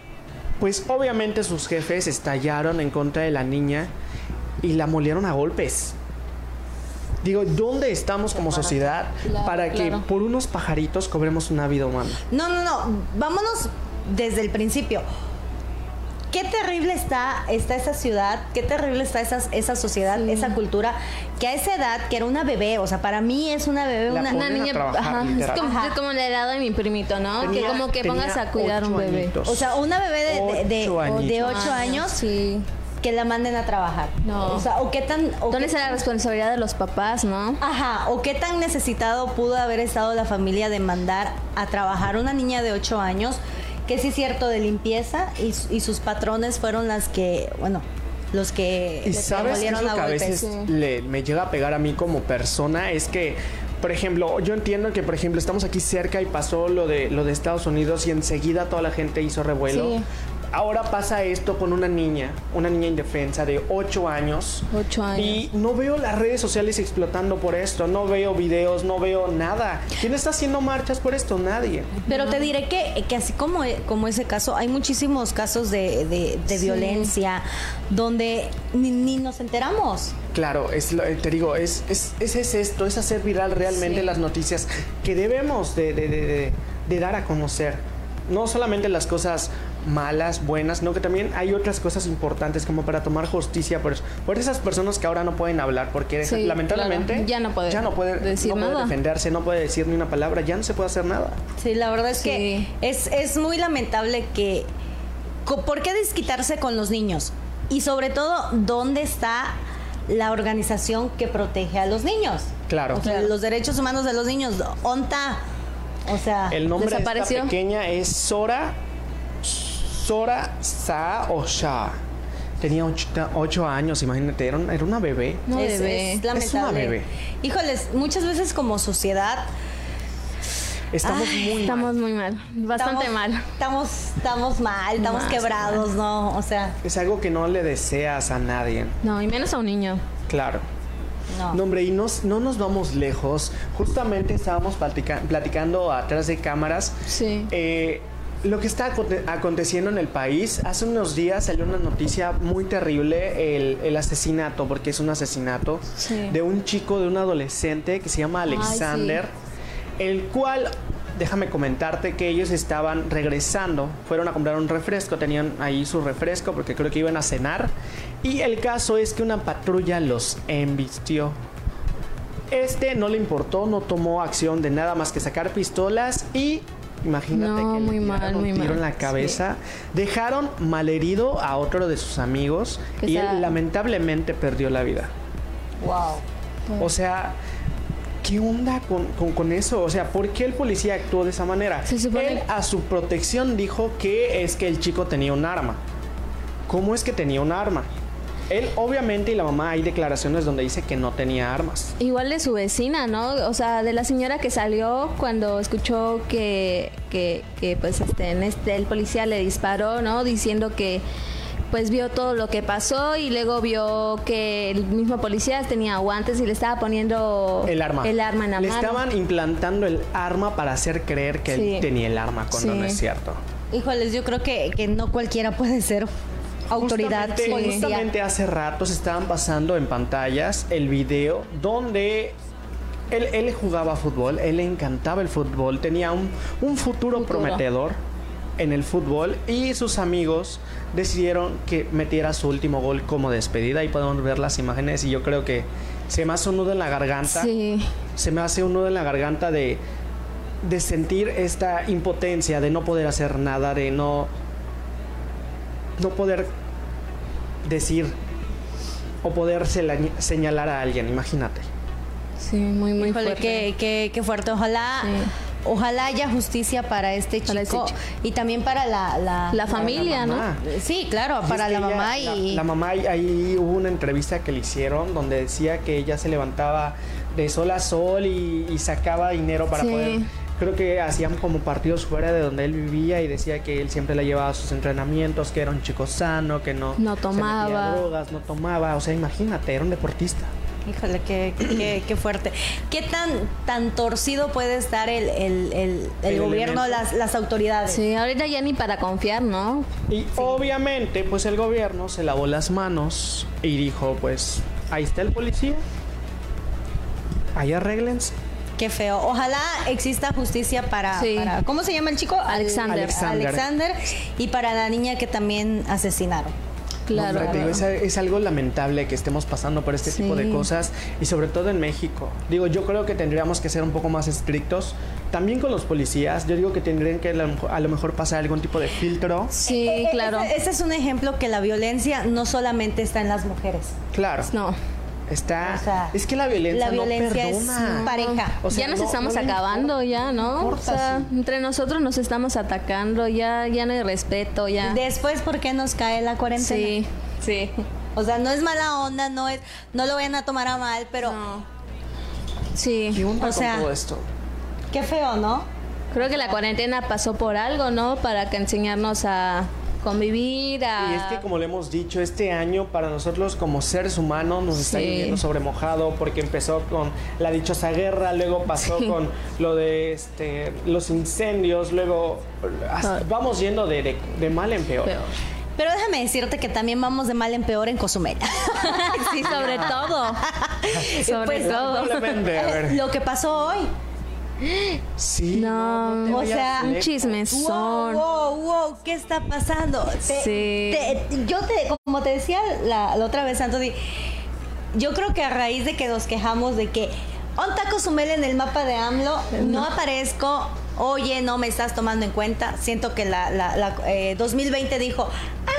Speaker 2: pues obviamente sus jefes estallaron en contra de la niña y la molieron a golpes. Digo, ¿dónde estamos como sociedad
Speaker 4: Claro,
Speaker 2: para que
Speaker 4: claro.
Speaker 2: por unos pajaritos cobremos una vida humana?
Speaker 3: No, no, no. Vámonos desde el principio. Qué terrible está, está esa ciudad, qué terrible está esa, esa sociedad, esa cultura, que a esa edad, que era una bebé, o sea, para mí es una bebé,
Speaker 2: La
Speaker 3: una,
Speaker 4: Una niña,
Speaker 2: trabajar,
Speaker 4: ajá, es como,
Speaker 3: Ajá.
Speaker 4: es como la edad de mi primito, ¿no? que como que pongas a cuidar un bebé.
Speaker 2: añitos.
Speaker 3: o sea, una bebé de, de, de-
Speaker 2: Ocho
Speaker 3: o de
Speaker 2: añitos.
Speaker 3: ocho años
Speaker 4: Sí.
Speaker 3: que la manden a trabajar.
Speaker 4: No.
Speaker 3: O sea, o qué tan... O
Speaker 4: ¿Dónde está la responsabilidad de los papás, no?
Speaker 3: Ajá, o qué tan necesitado pudo haber estado la familia de mandar a trabajar una niña de 8 años, que sí es cierto, de limpieza, y, su- y sus patrones fueron las que, bueno, los que
Speaker 2: Y
Speaker 3: le
Speaker 2: sabes es lo
Speaker 3: a
Speaker 2: que a veces
Speaker 4: Sí.
Speaker 2: le- me llega a pegar a mí como persona es que por ejemplo, yo entiendo que por ejemplo estamos aquí cerca y pasó lo de lo de Estados Unidos y enseguida toda la gente hizo revuelo.
Speaker 4: Sí.
Speaker 2: Ahora pasa esto con una niña, una niña indefensa de 8 años.
Speaker 4: Ocho años.
Speaker 2: Y no veo las redes sociales explotando por esto, no veo videos, no veo nada. ¿Quién está haciendo marchas por esto? Nadie.
Speaker 3: Pero te diré que, que así como, como ese caso, hay muchísimos casos de, de- de
Speaker 4: Sí.
Speaker 3: violencia donde ni, ni nos enteramos.
Speaker 2: Claro, es, lo- te digo, es, es, es, es esto, es hacer viral realmente
Speaker 4: Sí.
Speaker 2: las noticias que debemos de, de- de- de- de dar a conocer. No solamente las cosas malas, buenas, sino que también hay otras cosas importantes como para tomar justicia por, por esas personas que ahora no pueden hablar porque
Speaker 4: Sí,
Speaker 2: lamentablemente
Speaker 4: claro. Ya no puede
Speaker 2: ya no puede,
Speaker 4: decir
Speaker 2: no puede
Speaker 4: nada.
Speaker 2: defenderse, no puede decir ni una palabra, ya no se puede hacer nada.
Speaker 3: Sí, la verdad es
Speaker 4: Sí.
Speaker 3: que es, es muy lamentable que... ¿Por qué desquitarse con los niños? Y sobre todo, ¿dónde está la organización que protege a los niños?
Speaker 2: Claro.
Speaker 3: O sea, los derechos humanos de los niños. ¿Onta? O sea...
Speaker 2: El nombre de
Speaker 4: Desapareció.
Speaker 2: esta pequeña es Sora Sora Sa o Sha. Tenía ocho, ocho años, imagínate, era, un- era una bebé.
Speaker 4: No,
Speaker 3: es,
Speaker 4: bebé.
Speaker 3: es
Speaker 2: Es una bebé.
Speaker 3: Híjoles, muchas veces como sociedad
Speaker 2: Estamos
Speaker 3: Ay,
Speaker 2: muy
Speaker 4: Estamos
Speaker 2: mal.
Speaker 4: muy mal. Bastante
Speaker 3: estamos,
Speaker 4: mal.
Speaker 3: Estamos, estamos mal, estamos
Speaker 2: Más
Speaker 3: quebrados, ¿no? O sea,
Speaker 2: Es algo que no le deseas a nadie.
Speaker 4: No, y menos a un niño.
Speaker 2: Claro.
Speaker 3: no.
Speaker 2: No, hombre, y nos- no nos vamos lejos. Justamente estábamos platica- platicando atrás de cámaras.
Speaker 4: Sí.
Speaker 2: Eh, lo que está aconte- aconteciendo en el país, hace unos días salió una noticia muy terrible, el, el asesinato, porque es un asesinato,
Speaker 4: Sí.
Speaker 2: de un chico, de un adolescente que se llama
Speaker 4: Ay,
Speaker 2: Alexander, el cual, déjame comentarte que ellos estaban regresando, fueron a comprar un refresco, tenían ahí su refresco porque creo que iban a cenar, y el caso es que una patrulla los embistió. Este no le importó, no tomó acción de nada más que sacar pistolas y Imagínate
Speaker 4: No,
Speaker 2: que
Speaker 4: muy
Speaker 2: le
Speaker 4: mal,
Speaker 2: tiraron
Speaker 4: muy
Speaker 2: un tiro
Speaker 4: mal,
Speaker 2: en la
Speaker 4: sí.
Speaker 2: cabeza. Dejaron malherido a otro de sus amigos
Speaker 4: Que
Speaker 2: y
Speaker 4: sea-
Speaker 2: él lamentablemente perdió la vida.
Speaker 3: Wow.
Speaker 2: O sea, ¿qué onda con, con- con eso? O sea, ¿por qué el policía actuó de esa manera?
Speaker 4: Se supone-
Speaker 2: Él a su protección dijo que es que el chico tenía un arma. ¿Cómo es que tenía un arma? Él obviamente y la mamá hay declaraciones donde dice que no tenía armas.
Speaker 4: Igual de su vecina, ¿no? O sea, de la señora que salió cuando escuchó que, que, que, pues este, en este, el policía le disparó, ¿no? Diciendo que pues vio todo lo que pasó y luego vio que el mismo policía tenía guantes y le estaba poniendo
Speaker 2: El arma.
Speaker 4: el arma en la
Speaker 2: Le
Speaker 4: mano.
Speaker 2: estaban implantando el arma para hacer creer que
Speaker 4: Sí.
Speaker 2: él tenía el arma cuando
Speaker 4: Sí.
Speaker 2: no es cierto.
Speaker 3: Híjoles, yo creo que, que no cualquiera puede ser autoridad
Speaker 2: Justamente, justamente hace rato se estaban pasando en pantallas el video donde él, él jugaba fútbol, él le encantaba el fútbol, tenía un, un futuro,
Speaker 4: Futuro.
Speaker 2: prometedor en el fútbol y sus amigos decidieron que metiera su último gol como despedida. Ahí podemos ver las imágenes y yo creo que se me hace un nudo en la garganta.
Speaker 4: Sí.
Speaker 2: Se me hace un nudo en la garganta de, de sentir esta impotencia, de no poder hacer nada, de no, no poder decir o poder señalar a alguien, imagínate.
Speaker 4: Sí, muy, muy
Speaker 3: Híjole,
Speaker 4: fuerte.
Speaker 3: qué, qué- qué fuerte. Ojalá,
Speaker 4: Sí.
Speaker 3: ojalá haya justicia para este chico,
Speaker 4: Para este chico.
Speaker 3: y también para la, la,
Speaker 4: La familia, ¿no?
Speaker 2: mamá.
Speaker 3: Sí, claro,
Speaker 2: Y
Speaker 3: para la
Speaker 2: ella-
Speaker 3: mamá
Speaker 2: la-
Speaker 3: y
Speaker 2: La, mamá, ahí- ahí hubo una entrevista que le hicieron donde decía que ella se levantaba de sol a sol y, y sacaba dinero para
Speaker 4: Sí.
Speaker 2: poder... Creo que hacían como partidos fuera de donde él vivía y decía que él siempre la llevaba a sus entrenamientos, que era un chico sano, que no,
Speaker 4: No
Speaker 2: se metía
Speaker 4: tomaba.
Speaker 2: drogas, no tomaba. O sea, imagínate, era un deportista.
Speaker 3: Híjole, qué, qué, qué fuerte. ¿Qué tan, tan torcido puede estar el, el, el- el
Speaker 2: El
Speaker 3: gobierno, las, las autoridades?
Speaker 4: Sí, ahorita ya ni para confiar, ¿no?
Speaker 2: Y obviamente, pues el gobierno se lavó las manos y dijo, pues, ahí está el policía. Ahí arréglense.
Speaker 3: Qué feo. Ojalá exista justicia para,
Speaker 4: Sí.
Speaker 3: para- ¿cómo se llama el chico? Al-
Speaker 4: Alexander.
Speaker 2: Alexander.
Speaker 3: Alexander. Y para la niña que también asesinaron.
Speaker 4: Claro.
Speaker 2: Hombre, te digo, es, es algo lamentable que estemos pasando por este tipo de
Speaker 4: Sí.
Speaker 2: cosas y sobre todo en México. Digo, yo creo que tendríamos que ser un poco más estrictos. También con los policías, yo digo que tendrían que a lo mejor- a lo mejor pasar algún tipo de filtro.
Speaker 4: Sí,
Speaker 3: Eh, eh,
Speaker 4: claro.
Speaker 3: Ese, ese es un ejemplo que la violencia no solamente está en las mujeres.
Speaker 2: Claro,
Speaker 4: No.
Speaker 2: Está...
Speaker 3: O sea,
Speaker 2: es que la violencia,
Speaker 3: la violencia
Speaker 2: no
Speaker 3: es
Speaker 2: perdona.
Speaker 3: pareja.
Speaker 2: O sea,
Speaker 4: ya nos
Speaker 2: no-
Speaker 4: estamos
Speaker 2: no
Speaker 4: acabando, ya, ¿no? O
Speaker 2: importa,
Speaker 4: sea,
Speaker 2: sí.
Speaker 4: entre nosotros nos estamos atacando, ya, ya no hay respeto, ya.
Speaker 3: Después, ¿por qué nos cae la cuarentena?
Speaker 4: Sí, sí.
Speaker 3: O sea, no es mala onda, no es, no lo vayan a tomar a mal, pero
Speaker 4: No. Sí.
Speaker 2: ¿Qué onda
Speaker 3: O sea,
Speaker 2: con todo esto?
Speaker 3: qué feo, ¿no?
Speaker 4: Creo que la cuarentena pasó por algo, ¿no? Para que enseñarnos a convivir, a...
Speaker 2: Y es que como le hemos dicho, este año para nosotros como seres humanos nos está
Speaker 4: Sí.
Speaker 2: yendo sobre mojado porque empezó con la dichosa guerra, luego pasó
Speaker 4: Sí.
Speaker 2: con lo de este los incendios, luego hasta- vamos yendo de, de- de mal en peor.
Speaker 4: Peor.
Speaker 3: Pero déjame decirte que también vamos de mal en peor en Cozumel. [LAUGHS]
Speaker 4: sí, sobre todo. sobre
Speaker 3: Pues,
Speaker 4: todo.
Speaker 3: Lo que pasó hoy.
Speaker 2: Sí.
Speaker 4: No,
Speaker 2: te
Speaker 3: o sea,
Speaker 4: Un chismezón.
Speaker 3: Wow, wow, wow, ¿qué está pasando? Te-
Speaker 4: Sí.
Speaker 3: te- yo te, como te decía la, la otra vez, Anthony, yo creo que a raíz de que nos quejamos de que Onta Cozumel en el mapa de AMLO no aparezco, oye, no me estás tomando en cuenta. Siento que la, la- la, eh, 2020 dijo, ah,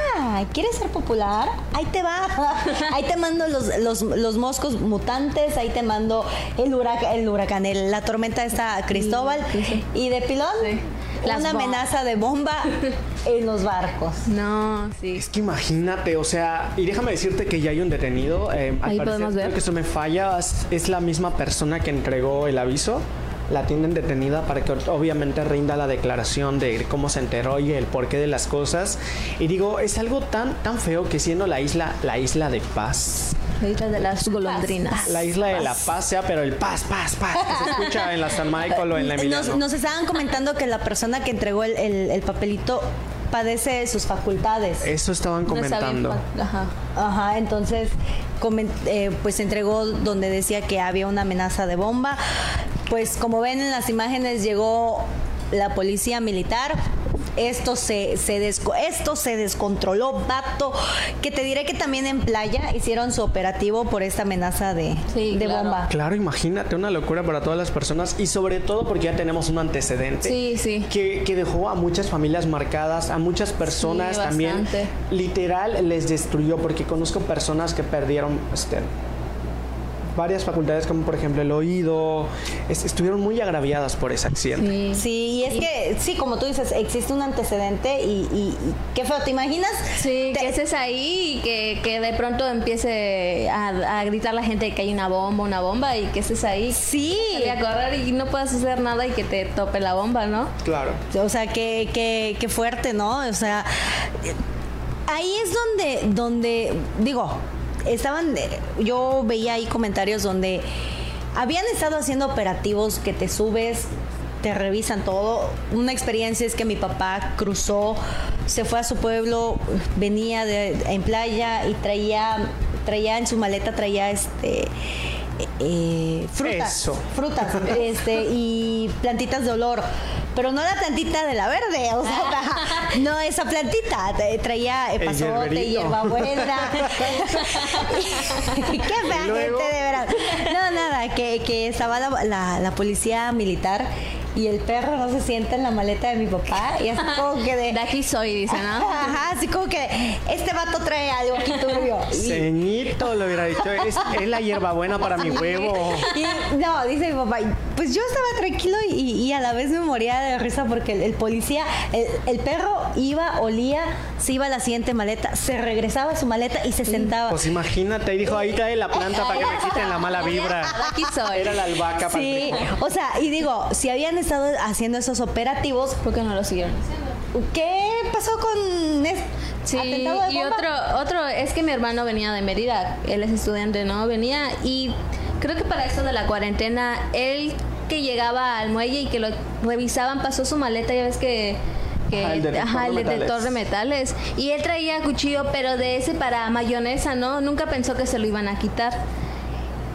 Speaker 3: ¿quieres ser popular? Ahí te va. [LAUGHS] Ahí te mando los, los, los moscos mutantes, ahí te mando el huracán, el huracán, el- la tormenta esta Cristóbal.
Speaker 4: Sí, sí.
Speaker 3: Y de pilón,
Speaker 4: Sí. Las
Speaker 3: una amenaza de bomba [LAUGHS] en los barcos.
Speaker 4: No, sí.
Speaker 2: Es que imagínate, o sea, y déjame decirte que ya hay un detenido. eh, al
Speaker 4: Ahí
Speaker 2: parecer,
Speaker 4: podemos ver.
Speaker 2: Creo que eso me falla. Es la misma persona que entregó el aviso. La tienen detenida para que obviamente rinda la declaración de cómo se enteró y el porqué de las cosas. Y digo, es algo tan, tan feo que siendo la isla, la isla de paz,
Speaker 4: La isla de las golondrinas.
Speaker 2: la isla de la paz sea, pero el paz, paz, paz, que se escucha en la San Michael o en la Emiliano.
Speaker 3: Nos, nos estaban comentando que la persona que entregó el, el- el papelito padece de sus facultades.
Speaker 2: Eso estaban comentando.
Speaker 4: Ajá.
Speaker 3: Ajá, entonces comen- eh, pues entregó donde decía que había una amenaza de bomba. Pues como ven en las imágenes llegó la policía militar, esto se, se desco- esto se descontroló, vato. Que te diré que también en playa hicieron su operativo por esta amenaza de,
Speaker 4: Sí,
Speaker 3: de
Speaker 4: claro.
Speaker 3: bomba.
Speaker 2: Claro, imagínate, una locura para todas las personas y sobre todo porque ya tenemos un antecedente.
Speaker 4: Sí, sí.
Speaker 2: Que, que dejó a muchas familias marcadas, a muchas personas
Speaker 4: Sí,
Speaker 2: también. Literal les destruyó porque conozco personas que perdieron este, varias facultades como por ejemplo el oído. Es- estuvieron muy agraviadas por ese accidente.
Speaker 4: Sí.
Speaker 3: Sí, y es que, sí, como tú dices, existe un antecedente y, y- y qué feo, ¿te imaginas?
Speaker 4: Sí,
Speaker 3: Te-
Speaker 4: que estés ahí y que, que de pronto empiece a, a gritar la gente que hay una bomba, una bomba y que estés ahí.
Speaker 3: Sí.
Speaker 4: Y a correr y no puedas hacer nada y que te tope la bomba, ¿no?
Speaker 2: Claro.
Speaker 3: O sea, qué, qué, qué fuerte, ¿no? O sea, ahí es donde, donde, digo, estaban, yo veía ahí comentarios donde habían estado haciendo operativos que te subes, te revisan todo. Una experiencia es que mi papá cruzó, se fue a su pueblo, venía de, en playa y traía, traía en su maleta, traía este... eh, frutas,
Speaker 2: Eso.
Speaker 3: frutas este, y plantitas de olor. Pero no la plantita de la verde, o sea, [LAUGHS] no esa plantita. Tra- Traía eh,
Speaker 2: El
Speaker 3: pasote, hierbabuena. [LAUGHS] [LAUGHS] Qué fea gente, de verdad. No, nada, que, que estaba la, la- la policía militar y el perro no se sienta en la maleta de mi papá. Y así como que de.
Speaker 4: De aquí soy, dice, ¿no?
Speaker 3: Ajá, así como que este vato trae algo aquí turbio. Y-
Speaker 2: Ceñito lo hubiera dicho, es, es la hierbabuena para mi huevo.
Speaker 3: Y, no, dice mi papá, pues yo estaba tranquilo y, y a la vez me moría de risa porque el, el policía, el, el perro iba, olía, se iba a la siguiente maleta, se regresaba a su maleta y se sentaba.
Speaker 2: Pues imagínate, y dijo, ahí trae la planta para que me quiten la mala vibra. [LAUGHS]
Speaker 4: Aquí soy.
Speaker 2: Era la albahaca
Speaker 3: Sí, o sea, y digo, si habían estado haciendo esos operativos,
Speaker 4: ¿Por qué no lo siguieron?
Speaker 3: ¿qué pasó con este
Speaker 4: Sí, y otro, otro es que mi hermano venía de Mérida, él es estudiante, ¿no? Venía y creo que para eso de la cuarentena, él que llegaba al muelle y que lo revisaban, pasó su maleta, ya ves que... que
Speaker 2: Ajá, el detector de metales.
Speaker 4: Y él traía cuchillo, pero de ese para mayonesa, ¿no? Nunca pensó que se lo iban a quitar.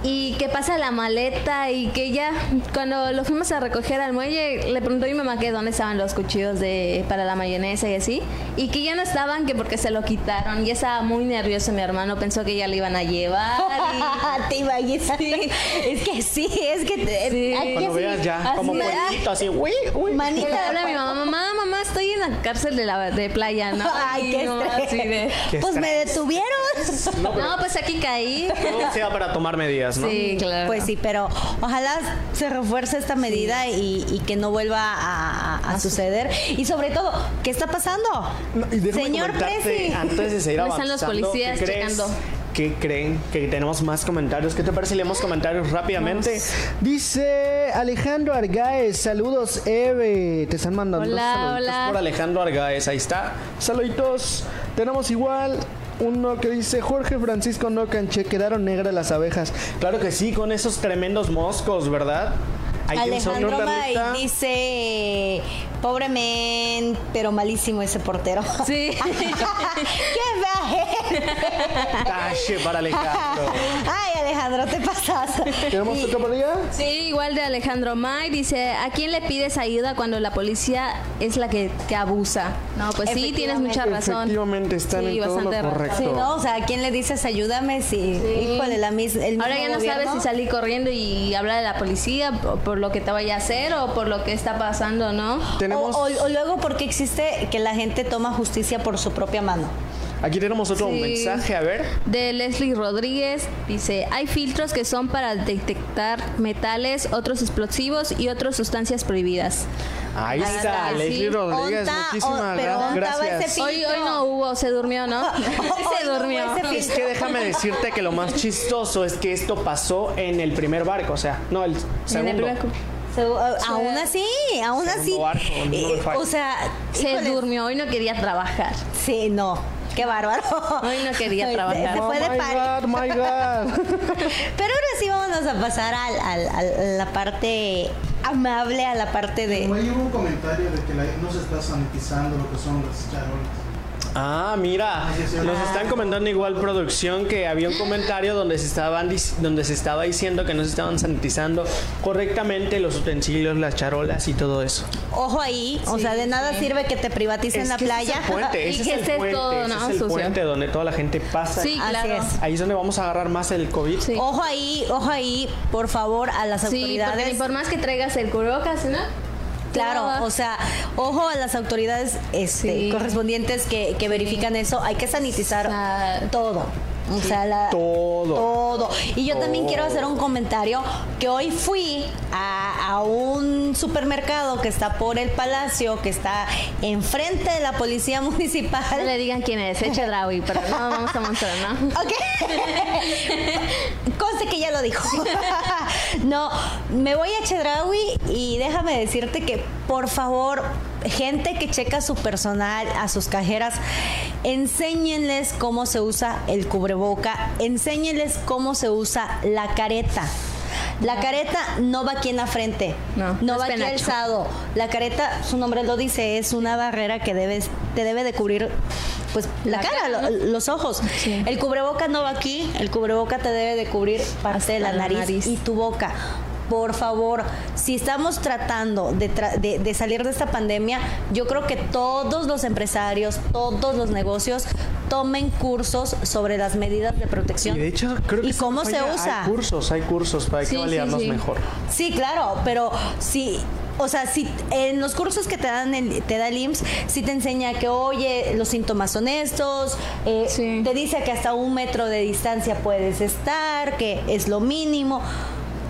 Speaker 4: Y que pasa la maleta y que ya cuando lo fuimos a recoger al muelle le preguntó a mi mamá que dónde estaban los cuchillos de para la mayonesa y así y que ya no estaban que porque se lo quitaron y estaba muy nervioso mi hermano pensó que ya le iban a llevar y [LAUGHS]
Speaker 3: Te imaginas. Es que sí, es que te-
Speaker 4: Sí.
Speaker 2: Cuando
Speaker 3: sí.
Speaker 2: veas ya,
Speaker 4: Así
Speaker 2: como pueblito, así, uy, uy.
Speaker 3: Manita.
Speaker 4: habla a mi mamá, mamá, estoy en la cárcel de la de playa, ¿no? [LAUGHS]
Speaker 3: Ay, qué
Speaker 4: así de,
Speaker 2: Qué
Speaker 3: Pues me detuvieron.
Speaker 4: no, pues aquí caí.
Speaker 2: Todo sea para tomar medidas, ¿no?
Speaker 4: Sí, claro.
Speaker 3: Pues sí, pero ojalá se refuerce esta medida y, y que no vuelva a, a- a suceder. Y sobre todo, ¿qué está pasando?
Speaker 2: No, y
Speaker 3: Señor Presi.
Speaker 2: Antes de seguir
Speaker 4: ¿Dónde están los
Speaker 2: avanzando,
Speaker 4: policías
Speaker 2: ¿qué crees?
Speaker 4: checando?
Speaker 2: ¿Qué creen? Que tenemos más comentarios. ¿Qué te parece si leemos comentarios rápidamente? Dice Alejandro Argaez, saludos Eve. Te están mandando
Speaker 4: Hola,
Speaker 2: saluditos
Speaker 4: hola.
Speaker 2: por Alejandro Argaez. Ahí está. Saluditos. Tenemos igual uno que dice Jorge Francisco no canché, quedaron negras las abejas. Claro que sí, con esos tremendos moscos, ¿verdad?
Speaker 3: Alejandro May dice, pobre men, pero malísimo ese portero.
Speaker 4: Sí. [LAUGHS]
Speaker 3: ¡Qué viaje!
Speaker 2: Tache para Alejandro.
Speaker 3: Ay, Alejandro, te [LAUGHS] pasas.
Speaker 2: ¿Tenemos
Speaker 3: Y-
Speaker 2: otro por allá?
Speaker 4: Sí, igual de Alejandro May dice, ¿a quién le pides ayuda cuando la policía es la que, que abusa? No, pues sí, tienes mucha razón.
Speaker 2: Efectivamente, están
Speaker 4: Sí,
Speaker 2: en todo lo correcto.
Speaker 3: Sí, ¿no? O sea, ¿a quién le dices ayúdame si, híjole, la mis, el mismo
Speaker 4: Ahora ya no
Speaker 3: gobierno?
Speaker 4: sabes si salir corriendo y hablar de la policía por, por lo que te vaya a hacer o por lo que está pasando, ¿no?
Speaker 2: Tenemos,
Speaker 3: O, o- o luego porque existe que la gente toma justicia por su propia mano.
Speaker 2: Aquí tenemos otro
Speaker 4: Sí.
Speaker 2: mensaje, a ver.
Speaker 4: De Leslie Rodríguez dice, hay filtros que son para detectar metales, otros explosivos y otras sustancias prohibidas.
Speaker 2: Ahí está,
Speaker 3: está,
Speaker 2: Leslie
Speaker 4: sí.
Speaker 2: Rodríguez,
Speaker 3: Onta,
Speaker 2: muchísimas gracias.
Speaker 4: Hoy, hoy no hubo, se durmió, ¿no? [LAUGHS] [LAUGHS] Se
Speaker 3: no
Speaker 4: durmió.
Speaker 3: ese
Speaker 2: Es que déjame decirte que lo más [LAUGHS] chistoso es que esto pasó en el primer barco, o sea, no, el
Speaker 4: En el
Speaker 2: segundo.
Speaker 4: primer-
Speaker 3: aún así, aún así.
Speaker 2: Segundo barco, no
Speaker 3: eh, o sea,
Speaker 4: Se
Speaker 3: híjole,
Speaker 4: durmió, hoy no quería trabajar.
Speaker 3: Sí, no. Qué bárbaro.
Speaker 4: Hoy no quería trabajar.
Speaker 3: Se
Speaker 2: Oh
Speaker 3: fue de
Speaker 2: my God, my God. [LAUGHS]
Speaker 3: Pero ahora sí vámonos a pasar al, al- al- a la parte amable, a la parte de...
Speaker 5: Como hubo un comentario de que la- no se está sanitizando lo que son las charolas.
Speaker 2: Ah, mira, nos están comentando igual producción que había un comentario donde se estaban donde se estaba diciendo que no se estaban sanitizando correctamente los utensilios, las charolas y todo eso.
Speaker 3: Ojo ahí, o sea, de nada sirve que te privaticen
Speaker 2: Es
Speaker 3: la
Speaker 2: que ese
Speaker 3: playa.
Speaker 2: es el puente, [LAUGHS]
Speaker 4: Y que
Speaker 2: es el puente,
Speaker 4: todo,
Speaker 2: ese
Speaker 4: ¿no?
Speaker 2: es el puente donde toda la gente pasa.
Speaker 4: Sí,
Speaker 3: Así
Speaker 4: claro.
Speaker 3: es.
Speaker 2: Ahí es donde vamos a agarrar más el COVID.
Speaker 4: Sí.
Speaker 3: Ojo ahí, ojo ahí, por favor, a las
Speaker 4: Sí, porque
Speaker 3: autoridades.
Speaker 4: ni por más que traigas el cubrebocas, ¿no?
Speaker 3: Claro, o sea, ojo a las autoridades este,
Speaker 4: Sí.
Speaker 3: correspondientes que, que verifican eso. Hay que sanitizar
Speaker 4: Sa-
Speaker 3: todo. O sea, la-
Speaker 2: Todo.
Speaker 3: Todo. Y yo también quiero hacer un comentario que hoy fui a, a un supermercado que está por el Palacio, que está enfrente de la Policía [LAUGHS] Municipal.
Speaker 4: No le digan quién es, echa Draui, pero no vamos a mostrar, ¿no? [LAUGHS]
Speaker 3: Ok. Conste que ya lo dijo. [LAUGHS] no, me voy a Chedraui y déjame decirte que, por favor, gente que checa su personal, a sus cajeras, enséñenles cómo se usa el cubreboca, enséñenles cómo se usa la careta. La careta no va aquí en la frente,
Speaker 4: No,
Speaker 3: va aquí alzado. La careta, su nombre lo dice, es una barrera que debes, te debe de cubrir pues la,
Speaker 4: La
Speaker 3: cara,
Speaker 4: cara,
Speaker 3: lo-
Speaker 4: ¿no?
Speaker 3: los ojos.
Speaker 4: Sí.
Speaker 3: El cubreboca no va aquí, el cubreboca te debe de cubrir parte
Speaker 4: Hasta
Speaker 3: de la nariz. y tu boca. Por favor, si estamos tratando de, tra- de- de salir de esta pandemia, yo creo que todos los empresarios, todos los negocios tomen cursos sobre las medidas de protección
Speaker 2: Y de hecho, creo que
Speaker 3: y cómo se usa.
Speaker 2: Hay cursos, hay cursos para
Speaker 4: Sí,
Speaker 2: que
Speaker 4: sí, sí.
Speaker 2: mejor.
Speaker 3: Sí, claro, pero si, o sea, si en los cursos que te dan el, te da el IMSS, sí te enseña que, oye, los síntomas son estos, eh,
Speaker 4: Sí.
Speaker 3: te dice que hasta un metro de distancia puedes estar, que es lo mínimo.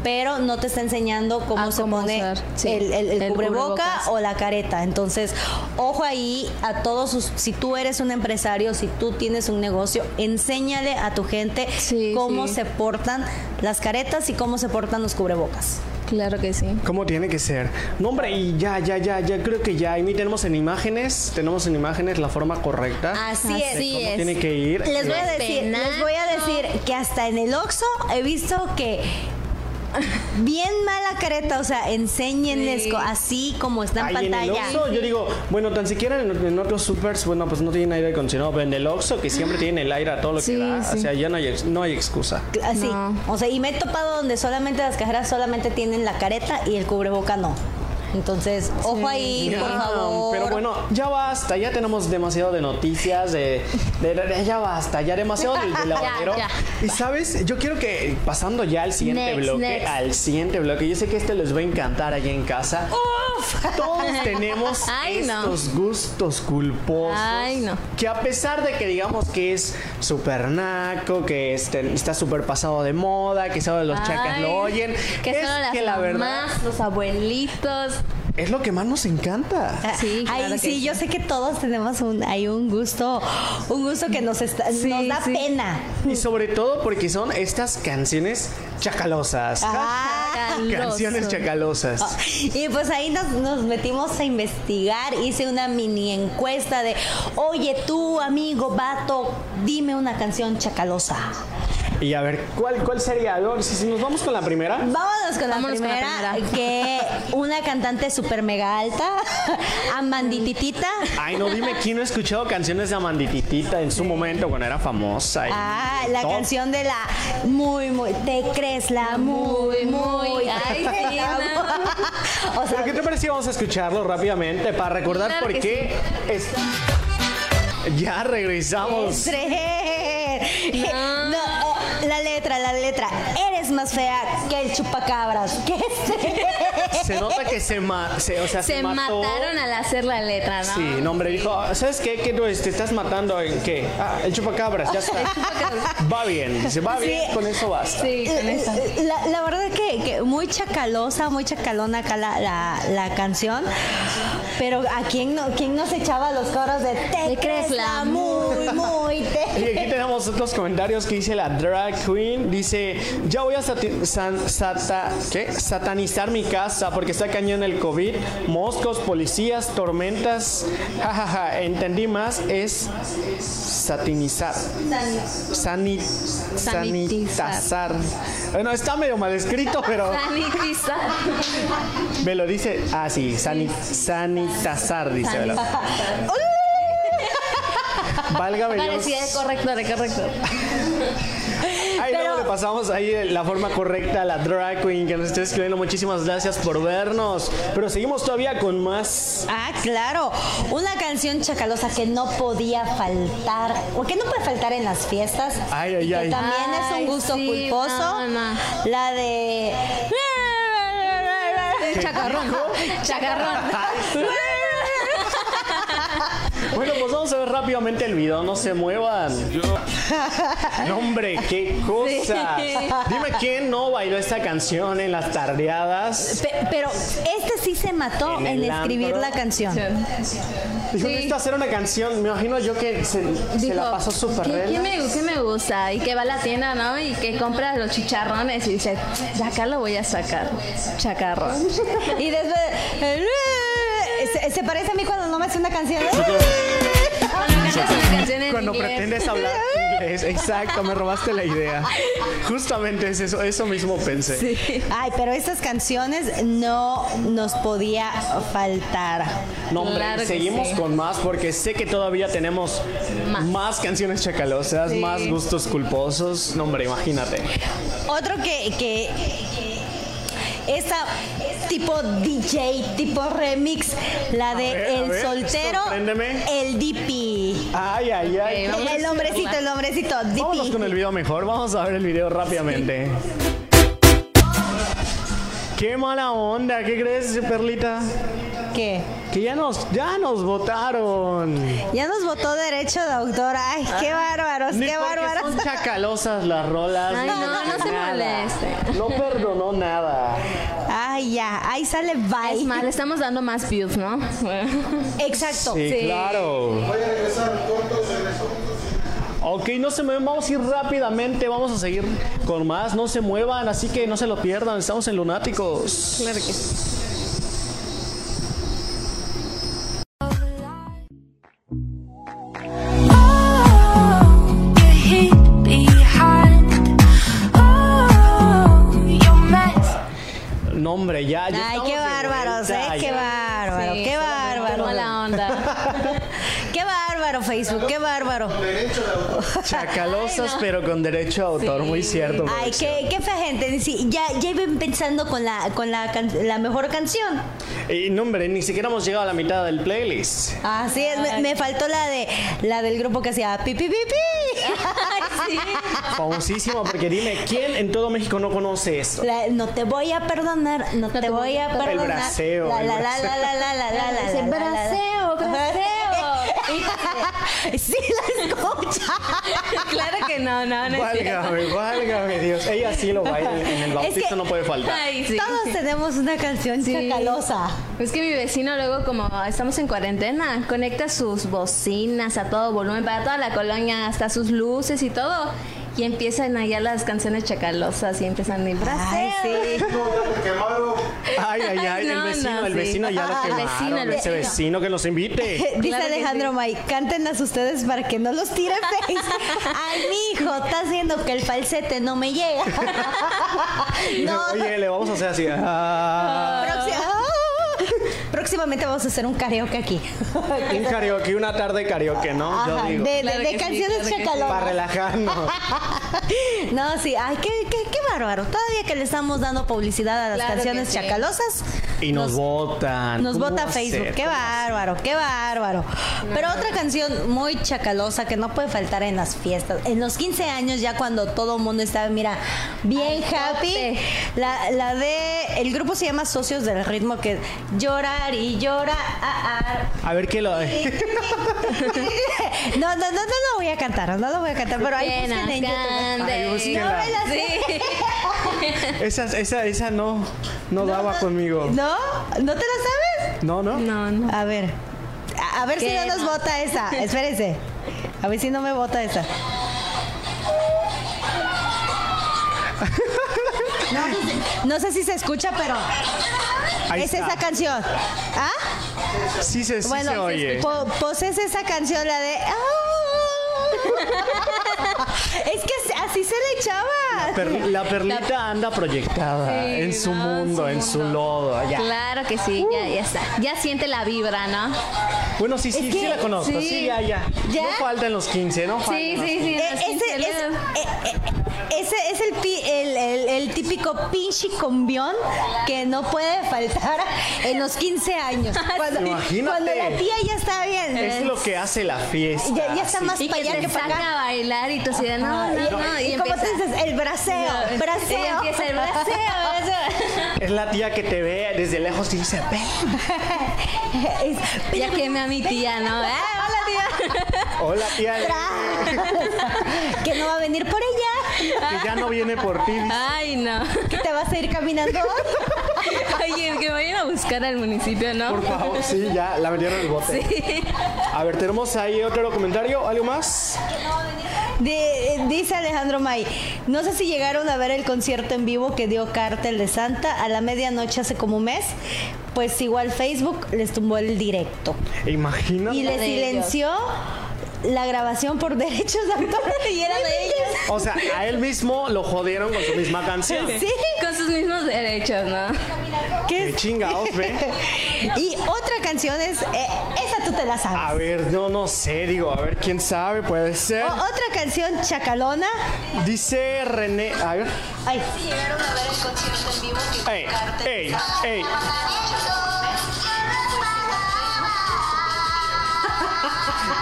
Speaker 3: Pero no te está enseñando cómo
Speaker 4: A
Speaker 3: se
Speaker 4: cómo
Speaker 3: pone
Speaker 4: usar, sí,
Speaker 3: el, el- el
Speaker 4: el
Speaker 3: cubreboca
Speaker 4: cubrebocas.
Speaker 3: o la careta. Entonces, ojo ahí a todos sus, si tú eres un empresario, si tú tienes un negocio, enséñale a tu gente
Speaker 4: Sí,
Speaker 3: cómo
Speaker 4: sí.
Speaker 3: se portan las caretas y cómo se portan los cubrebocas.
Speaker 4: Claro que sí.
Speaker 2: ¿Cómo tiene que ser? No, hombre, y ya, ya, ya, ya creo que ya. Ahí tenemos en imágenes, tenemos en imágenes la forma correcta.
Speaker 3: Así es.
Speaker 4: Así
Speaker 2: ¿Cómo
Speaker 4: es.
Speaker 2: tiene que ir?
Speaker 3: Les voy a decir, les voy a decir que hasta en el Oxxo he visto que [LAUGHS] bien mala careta, o sea, enséñenles
Speaker 4: Sí.
Speaker 3: co- así como está en
Speaker 2: Ahí en el
Speaker 3: pantalla.
Speaker 2: Oxxo, yo digo, bueno, tan siquiera en, en otros supers, bueno, pues no tienen aire acondicionado, pero en el Oxxo, que siempre tienen el aire a todo lo
Speaker 4: Sí,
Speaker 2: que da, o sea, ya no hay, no hay excusa.
Speaker 3: Así.
Speaker 4: No.
Speaker 3: O sea, y me he topado donde solamente las cajeras solamente tienen la careta y el cubreboca no. Entonces, ojo ahí, por
Speaker 2: Ya,
Speaker 3: favor.
Speaker 2: Pero bueno, ya basta, ya tenemos demasiado de noticias, de, de- de- ya basta, ya demasiado del, del lavadero. [LAUGHS]
Speaker 4: ya.
Speaker 2: Y sabes, yo quiero que pasando ya al siguiente
Speaker 4: Next,
Speaker 2: bloque,
Speaker 4: next.
Speaker 2: al siguiente bloque, yo sé que este les va a encantar allá en casa. Todos [LAUGHS] tenemos
Speaker 4: Ay, no.
Speaker 2: estos gustos culposos.
Speaker 4: Ay, no.
Speaker 2: Que a pesar de que digamos que es súper naco, que este, está súper pasado de moda, que solo los chacas
Speaker 4: Ay,
Speaker 2: lo oyen,
Speaker 4: Que
Speaker 2: es
Speaker 4: solo las
Speaker 2: que la verdad
Speaker 4: mamás, los abuelitos.
Speaker 2: Es lo que más nos encanta.
Speaker 4: Sí,
Speaker 3: Ay,
Speaker 4: claro que
Speaker 3: sí, yo sé que todos tenemos un, hay un gusto, un gusto que nos, está,
Speaker 4: Sí,
Speaker 3: nos da
Speaker 4: sí.
Speaker 3: pena.
Speaker 2: Y sobre todo porque son estas canciones chacalosas.
Speaker 3: Ah. [LAUGHS]
Speaker 2: Canciones chacalosas.
Speaker 3: Y pues ahí nos, nos metimos a investigar, hice una mini encuesta de, oye tú, amigo, vato, dime una canción chacalosa.
Speaker 2: Y a ver, ¿cuál, cuál sería? Si, si nos vamos con la primera.
Speaker 3: Vámonos con la
Speaker 4: Vámonos con la
Speaker 3: primera,
Speaker 4: primera.
Speaker 3: que una cantante súper mega alta, [LAUGHS] Amandititita.
Speaker 2: Ay, no, dime quién no ha escuchado canciones de Amandititita en su momento cuando era famosa. y
Speaker 3: Ah, la canción de la muy, muy, te crees la muy, muy,
Speaker 4: ay, sí, no. [LAUGHS]
Speaker 3: O
Speaker 2: Pero
Speaker 3: sea,
Speaker 2: ¿qué te parece si vamos a escucharlo rápidamente para recordar
Speaker 4: Claro
Speaker 2: por qué es- Ya regresamos.
Speaker 3: Tres.
Speaker 4: No.
Speaker 3: La letra, la letra. Eres más fea que el chupacabras. ¿Qué es?
Speaker 2: Se nota que se, ma se, o sea, se,
Speaker 4: Se
Speaker 2: mató.
Speaker 4: mataron al hacer la letra, ¿no?
Speaker 2: Sí, no, hombre, dijo, ¿sabes qué? ¿Qué no, te estás matando en qué? Ah, el chupacabras, ya está. [LAUGHS] va bien, dice, va bien,
Speaker 3: Sí.
Speaker 2: con eso basta.
Speaker 4: Sí, con eso.
Speaker 3: La, la verdad que, que muy chacalosa, muy chacalona acá la, la, la canción. Pero a quién no, quién nos echaba los coros de te,
Speaker 4: Te crees la
Speaker 3: muy, [LAUGHS]
Speaker 2: Y aquí tenemos otros comentarios que dice la drag queen. Dice, ya voy a sati- san- sata- ¿qué? satanizar mi casa porque está cañón el COVID. Moscos, policías, tormentas. Jajaja, entendí más, es satinizar. Sani-
Speaker 4: Sanitizar.
Speaker 2: sanitizar. Bueno, está medio mal escrito, pero
Speaker 4: Sanitizar. [LAUGHS]
Speaker 2: me lo dice. Ah, sí, sani- sanitizar, dice. ¿verdad? Válgame Dios.
Speaker 4: Parecía correcto, correcto.
Speaker 2: Ahí
Speaker 3: Pero-
Speaker 2: luego le pasamos ahí la forma correcta a la drag queen que nos está escribiendo. Muchísimas gracias por vernos. Pero seguimos todavía con más.
Speaker 3: Ah, claro. Una canción chacalosa que no podía faltar, o que no puede faltar en las fiestas.
Speaker 2: Ay, ay,
Speaker 3: que
Speaker 2: ay.
Speaker 3: también es un gusto
Speaker 4: sí,
Speaker 3: culposo.
Speaker 4: no, no.
Speaker 3: La de. [LAUGHS]
Speaker 4: Chacarrón. Chacarrón. [LAUGHS]
Speaker 2: Bueno, pues vamos a ver rápidamente el video. No se muevan. No, hombre, qué cosa.
Speaker 4: Sí.
Speaker 2: Dime quién no bailó esta canción en las tardeadas.
Speaker 3: Pe- Pero este sí se mató
Speaker 2: En
Speaker 3: escribir la canción.
Speaker 2: Dijo,
Speaker 4: Sí.
Speaker 2: necesito hacer una canción. Me imagino yo que se, se la pasó súper
Speaker 4: ¿qué, qué me, qué me gusta? Y que va a la tienda, ¿no? Y que compra los chicharrones y dice, de acá lo voy a sacar. Chacarrón. [LAUGHS]
Speaker 3: Y después. Se, se parece a mí cuando no me hace una canción.
Speaker 4: Cuando cantas una canción en
Speaker 2: Cuando
Speaker 4: inglés.
Speaker 2: pretendes hablar [LAUGHS] inglés. Exacto, me robaste la idea. Justamente es eso, eso mismo pensé.
Speaker 3: Ay, pero estas canciones no nos podía faltar.
Speaker 2: No, hombre,
Speaker 4: Claro
Speaker 2: seguimos
Speaker 4: sí.
Speaker 2: con más porque sé que todavía tenemos más,
Speaker 4: Más.
Speaker 2: canciones chacalosas,
Speaker 4: Sí.
Speaker 2: más gustos culposos. No, hombre, imagínate.
Speaker 3: Otro que, que esta tipo DJ, tipo remix, la de
Speaker 2: ver,
Speaker 3: El
Speaker 2: ver,
Speaker 3: Soltero, el DP.
Speaker 2: Ay, ay, ay.
Speaker 3: El hombrecito, el hombrecito,
Speaker 2: Vámonos con el video mejor. Vamos a ver el video rápidamente. Qué mala onda, ¿qué crees, Perlita?
Speaker 3: ¿Qué?
Speaker 2: Que ya nos, ya nos votaron.
Speaker 3: Ya nos votó derecho de autor. Ay, qué bárbaros,
Speaker 2: Ni
Speaker 3: qué
Speaker 2: porque
Speaker 3: bárbaros.
Speaker 2: Son chacalosas las rolas.
Speaker 4: Ay, no, no se moleste.
Speaker 2: No perdonó nada.
Speaker 3: Ay, ya, ahí sale
Speaker 4: Es
Speaker 3: bye.
Speaker 4: más, le estamos dando más views, ¿no?
Speaker 3: Exacto.
Speaker 2: Sí,
Speaker 4: Sí.
Speaker 2: claro. Ok, no se muevan, vamos a ir rápidamente, vamos a seguir con más, no se muevan, así que no se lo pierdan, estamos en Lunáticos.
Speaker 4: Claro que sí.
Speaker 2: Chacalosas, pero con derecho a autor, muy cierto.
Speaker 3: Ay, qué, qué fea gente. Sí, ya, ya iban pensando con la, con la, can- la mejor canción.
Speaker 2: Y no, hombre, ni siquiera hemos llegado a la mitad del playlist.
Speaker 3: Así es, me, me faltó la de la del grupo que hacía pi pi pi pi. [LAUGHS]
Speaker 4: sí.
Speaker 2: Famosísima, porque dime, ¿quién en todo México no conoce esto?
Speaker 3: La- no te voy a perdonar, no, te, voy a perdonar.
Speaker 2: El braceo,
Speaker 3: La
Speaker 2: el
Speaker 3: la la la la la la la la.
Speaker 4: Dice,
Speaker 3: la, la, la.
Speaker 4: braceo, braceo. [LAUGHS]
Speaker 3: Sí la escucha. [LAUGHS]
Speaker 4: claro que no, no, no. es cierto.
Speaker 2: Válgame, válgame Dios. Ella sí lo baila en el bautizo,
Speaker 3: que-
Speaker 2: no puede faltar.
Speaker 4: Ay, sí.
Speaker 3: Todos tenemos una canción
Speaker 4: Sí.
Speaker 3: chacalosa.
Speaker 4: Es que mi vecino luego como estamos en cuarentena, conecta sus bocinas a todo volumen para toda la colonia, hasta sus luces y todo. Y empiezan allá las canciones chacalosas y empiezan a
Speaker 3: Ay,
Speaker 4: braceo.
Speaker 3: sí.
Speaker 2: Ay, ay, ay, el
Speaker 4: No,
Speaker 2: vecino,
Speaker 4: no,
Speaker 2: el
Speaker 4: sí.
Speaker 2: vecino ya lo
Speaker 4: El
Speaker 2: quemaron,
Speaker 4: vecino, el
Speaker 2: ese
Speaker 4: vecino.
Speaker 2: vecino que nos invite. [LAUGHS]
Speaker 3: Dice
Speaker 4: Claro
Speaker 3: Alejandro
Speaker 4: sí.
Speaker 3: May, cántenlas ustedes para que no los tire Face. [LAUGHS] Ay, mi hijo, está haciendo que el falsete no me llega. [LAUGHS] no,
Speaker 2: Oye, le vamos a hacer así. ah,
Speaker 3: próxima- Próximamente vamos a hacer un karaoke aquí. [LAUGHS]
Speaker 2: un karaoke, una tarde karaoke, ¿no? Yo
Speaker 3: Ajá,
Speaker 2: digo.
Speaker 3: de,
Speaker 4: Claro
Speaker 3: de
Speaker 4: que sí,
Speaker 3: canciones
Speaker 4: sí.
Speaker 3: chacalosas.
Speaker 2: Para relajarnos. [LAUGHS]
Speaker 3: No, sí, ay, qué, qué, qué bárbaro. Todavía que le estamos dando publicidad a las
Speaker 4: Claro
Speaker 3: canciones
Speaker 4: sí.
Speaker 3: chacalosas.
Speaker 2: Y nos, votan.
Speaker 3: Nos
Speaker 2: ¿Cómo
Speaker 3: vota Facebook. Qué
Speaker 2: ¿Cómo va a
Speaker 3: bárbaro, qué bárbaro. Pero otra canción muy chacalosa que no puede faltar en las fiestas. En los 15 años, ya cuando todo el mundo está, mira, bien happy. La, la de. El grupo se llama Socios del Ritmo, que llorar y llora. ah, ah.
Speaker 2: A ver qué lo. [LAUGHS]
Speaker 3: No, no, no, no lo voy a cantar, no lo voy a cantar, pero ahí busquen en YouTube. No me la sé.
Speaker 4: Sí. [LAUGHS]
Speaker 2: esa, esa, esa no, no daba conmigo.
Speaker 3: ¿No? ¿No te la sabes?
Speaker 2: No, no.
Speaker 4: No, no.
Speaker 3: A ver. A, a ver si no nos
Speaker 4: No.
Speaker 3: vota esa. [LAUGHS] Espérense. A ver si no me vota esa. No, no sé si se escucha, pero
Speaker 2: Ahí
Speaker 3: es
Speaker 2: está.
Speaker 3: esa canción. ¿Ah?
Speaker 2: Sí se, sí
Speaker 3: Bueno,
Speaker 2: se oye.
Speaker 3: po- pues es esa canción, la de. ¡Ah! es que así- se le echaba.
Speaker 2: Per- la perlita anda proyectada
Speaker 4: Sí,
Speaker 2: en su
Speaker 4: no,
Speaker 2: mundo,
Speaker 4: su
Speaker 2: en su lodo. Ya.
Speaker 4: Claro que sí, ya, ya está. Ya siente la vibra, ¿no?
Speaker 2: Bueno, sí, sí,
Speaker 3: Es
Speaker 2: sí
Speaker 3: que-
Speaker 2: la conozco. Sí,
Speaker 4: sí.
Speaker 2: ya, ya.
Speaker 3: ¿Ya?
Speaker 2: No faltan los 15, ¿no?
Speaker 4: Sí, sí,
Speaker 2: los
Speaker 4: sí.
Speaker 3: Eh,
Speaker 4: los
Speaker 3: ese,
Speaker 4: 15
Speaker 3: es,
Speaker 4: dedos.
Speaker 3: eh, eh, ese es el, pi- el, el- el típico pinche combión que no puede faltar en los 15 años. [LAUGHS] Cuando,
Speaker 2: Imagínate.
Speaker 3: cuando la tía ya está bien.
Speaker 2: Es lo que hace la fiesta.
Speaker 3: Ya, ya está
Speaker 2: sí.
Speaker 3: más
Speaker 4: Y
Speaker 3: para
Speaker 4: que
Speaker 3: allá
Speaker 4: te
Speaker 3: que para
Speaker 4: saca
Speaker 3: acá.
Speaker 4: a bailar y tú así de no, no, no.
Speaker 3: y, tú
Speaker 4: empieza-
Speaker 3: dices, el braseo,
Speaker 4: No, [LAUGHS]
Speaker 3: braseo.
Speaker 4: y empieza el braseo. [LAUGHS] eso.
Speaker 2: Es la tía que te ve desde lejos y dice, ve.
Speaker 3: Es-
Speaker 4: Ya quemé a mi tía, ¿no? Ah, hola tía.
Speaker 2: Hola tía.
Speaker 3: que no va a venir por ella,
Speaker 2: Que ya no viene por ti. dice.
Speaker 4: Ay, no.
Speaker 3: que te vas a ir caminando.
Speaker 4: Oye, que vayan a buscar al municipio, ¿no?
Speaker 2: Por favor, sí, ya la metieron en el bote.
Speaker 4: Sí.
Speaker 2: A ver, tenemos ahí otro comentario, ¿algo más?
Speaker 3: De- eh, dice Alejandro May, no sé si llegaron a ver el concierto en vivo que dio Cártel de Santa a la medianoche hace como un mes, pues igual Facebook les tumbó el directo
Speaker 2: Imagínate.
Speaker 3: y le silenció la grabación por [LAUGHS] derechos de autor y era de ellos.
Speaker 2: O sea, a él mismo lo jodieron con su misma canción.
Speaker 3: Sí,
Speaker 4: Con sus mismos derechos, ¿no?
Speaker 3: ¿qué
Speaker 2: Qué chingados, ve. [LAUGHS]
Speaker 3: Y otra canción es, eh, esa tú te la sabes.
Speaker 2: A ver, no, no sé, digo, a ver, quién sabe, puede ser.
Speaker 3: O- otra canción, Chacalona.
Speaker 2: Dice René, a ver.
Speaker 3: Ay,
Speaker 2: Ey, ey, ey. [LAUGHS]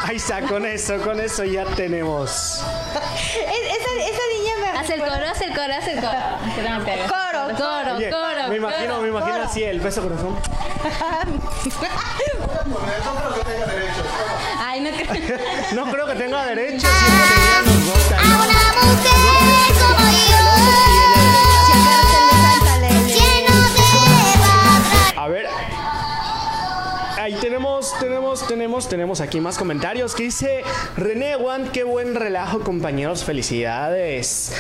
Speaker 2: Ahí está, con eso, con eso ya tenemos.
Speaker 3: Es- esa, esa niña me
Speaker 4: Haz el coro, haz el coro, haz el coro.
Speaker 3: Coro,
Speaker 4: coro,
Speaker 2: Oye,
Speaker 4: coro.
Speaker 2: me imagino,
Speaker 4: coro.
Speaker 2: me imagino así el beso corazón.
Speaker 4: Ay, no creo. [LAUGHS]
Speaker 2: No creo que tenga derecho. Tenemos, tenemos, aquí más comentarios que dice René Juan, qué buen relajo, compañeros, felicidades.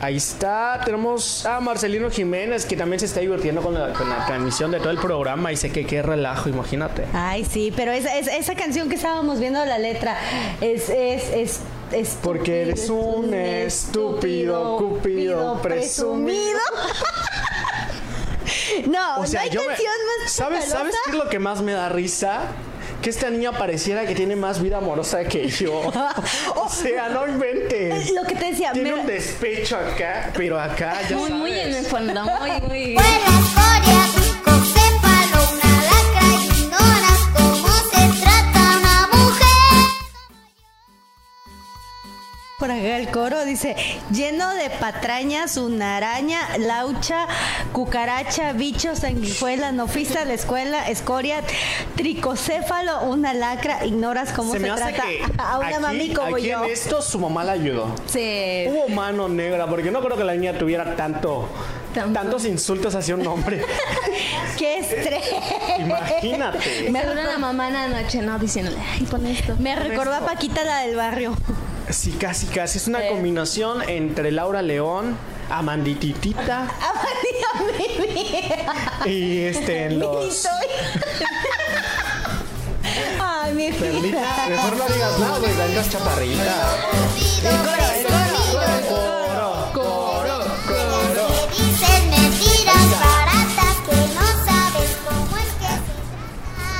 Speaker 2: Ahí está, tenemos a Marcelino Jiménez que también se está divirtiendo con la, con la transmisión de todo el programa y sé que qué relajo, imagínate.
Speaker 3: Ay, sí, pero esa, esa, esa canción que estábamos viendo la letra es, es, es, es
Speaker 2: Porque eres un estúpido, cupido, presumido. [LAUGHS]
Speaker 3: no,
Speaker 2: O sea,
Speaker 3: no hay
Speaker 2: yo me-
Speaker 3: canción más
Speaker 2: ¿Sabes, ¿Sabes qué es lo que más me da risa? Que esta niña pareciera que tiene más vida amorosa que yo. [LAUGHS] O sea, no inventes.
Speaker 3: Lo que te decía,
Speaker 2: Tiene
Speaker 3: me-
Speaker 2: un despecho acá, pero acá ya
Speaker 4: Muy, muy en el
Speaker 2: sabes.
Speaker 4: fondo, muy, muy.
Speaker 6: Fue la
Speaker 3: por acá el coro dice, lleno de patrañas, una araña, laucha, cucaracha, bicho, sanguijuela, no fuiste a la escuela, escoria, tricocéfalo, una lacra, ignoras cómo se,
Speaker 2: Se
Speaker 3: trata [LAUGHS] a una
Speaker 2: aquí,
Speaker 3: mami como
Speaker 2: aquí
Speaker 3: yo.
Speaker 2: en esto su mamá la ayudó.
Speaker 4: Sí.
Speaker 2: Hubo mano negra, porque no creo que la niña tuviera tanto,
Speaker 4: Tanto.
Speaker 2: tantos insultos hacia un hombre. [LAUGHS]
Speaker 3: ¡Qué estrés!
Speaker 2: Imagínate.
Speaker 3: Me,
Speaker 4: Seguro la mamá en la noche, ¿no? Diciéndole, ay, pon esto.
Speaker 3: me recordó a Paquita la del barrio.
Speaker 2: Sí, casi, casi. Es una
Speaker 4: Sí.
Speaker 2: combinación entre Laura León, Amandititita y este en los.
Speaker 3: Ay, mi
Speaker 2: Perlita, mejor no digas nada, porque andas chaparrita. Coro, coro, coro.
Speaker 6: Que dices mentiras baratas que no sabes cómo es que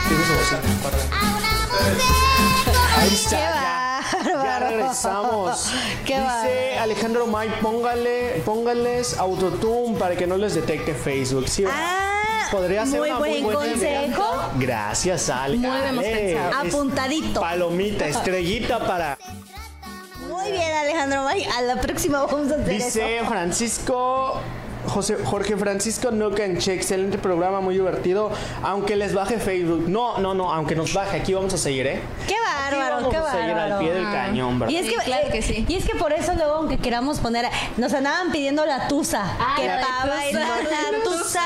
Speaker 6: se
Speaker 2: corre.
Speaker 6: a una mujer
Speaker 2: Ahí está, Ya. Regresamos. [LAUGHS]
Speaker 3: Qué
Speaker 2: Dice
Speaker 3: bárbaro.
Speaker 2: Alejandro May, póngale, póngales autotune para que no les detecte Facebook. ¿sí?
Speaker 3: Ah,
Speaker 2: Podría ser
Speaker 3: muy
Speaker 2: una
Speaker 3: buen
Speaker 2: muy buena idea.
Speaker 3: consejo.
Speaker 2: Gracias, Ale.
Speaker 4: Muy bien pensado.
Speaker 3: Apuntadito.
Speaker 2: Palomita, [LAUGHS] estrellita para.
Speaker 3: Muy bien, Alejandro May. A la próxima vamos a hacer eso.
Speaker 2: Dice Francisco. José, Jorge Francisco Nocanche, excelente programa, muy divertido. Aunque les baje Facebook. No, no, no, aunque nos baje, aquí vamos a seguir, ¿eh?
Speaker 3: Qué
Speaker 2: Aquí
Speaker 3: bárbaro,
Speaker 2: vamos
Speaker 3: qué
Speaker 2: a seguir
Speaker 3: bárbaro.
Speaker 2: al pie del cañón, ¿verdad?
Speaker 3: Y es
Speaker 4: Sí,
Speaker 3: que,
Speaker 4: claro que sí.
Speaker 3: Y es que por eso luego, aunque queramos poner, nos andaban pidiendo la tusa.
Speaker 4: Ah,
Speaker 3: que
Speaker 4: tusa.
Speaker 3: bailar la [LAUGHS] tusa.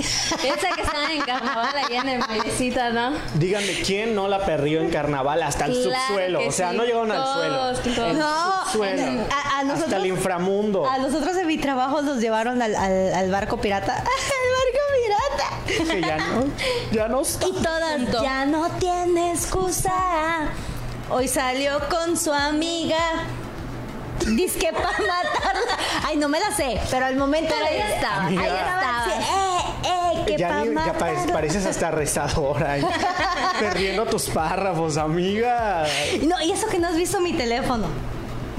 Speaker 4: Esa que estaba en carnaval allá en el bailecito, ¿no?
Speaker 2: Díganme quién no la perrió en carnaval hasta el
Speaker 4: Claro
Speaker 2: subsuelo.
Speaker 4: que
Speaker 2: O sea,
Speaker 4: sí.
Speaker 2: no llegaron al suelo.
Speaker 4: todos.
Speaker 2: El
Speaker 3: No,
Speaker 2: subsuelo.
Speaker 3: a- a nosotros-
Speaker 2: hasta el inframundo.
Speaker 3: A nosotros en mi trabajo nos llevaron al, al- al barco pirata. [LAUGHS] ¡El barco pirata!
Speaker 2: Que ya no, ya no está.
Speaker 3: Y todas, ya no tiene excusa. Hoy salió con su amiga. Disque para matarla. Ay, no me la sé, pero al momento
Speaker 4: Pero ahí estaba, ahí estaba.
Speaker 3: Sí, eh, eh, que
Speaker 2: ya, ni- ya pareces hasta rezadora. ¿eh? [LAUGHS] Perdiendo tus párrafos, amiga.
Speaker 3: No, y eso que no has visto mi teléfono.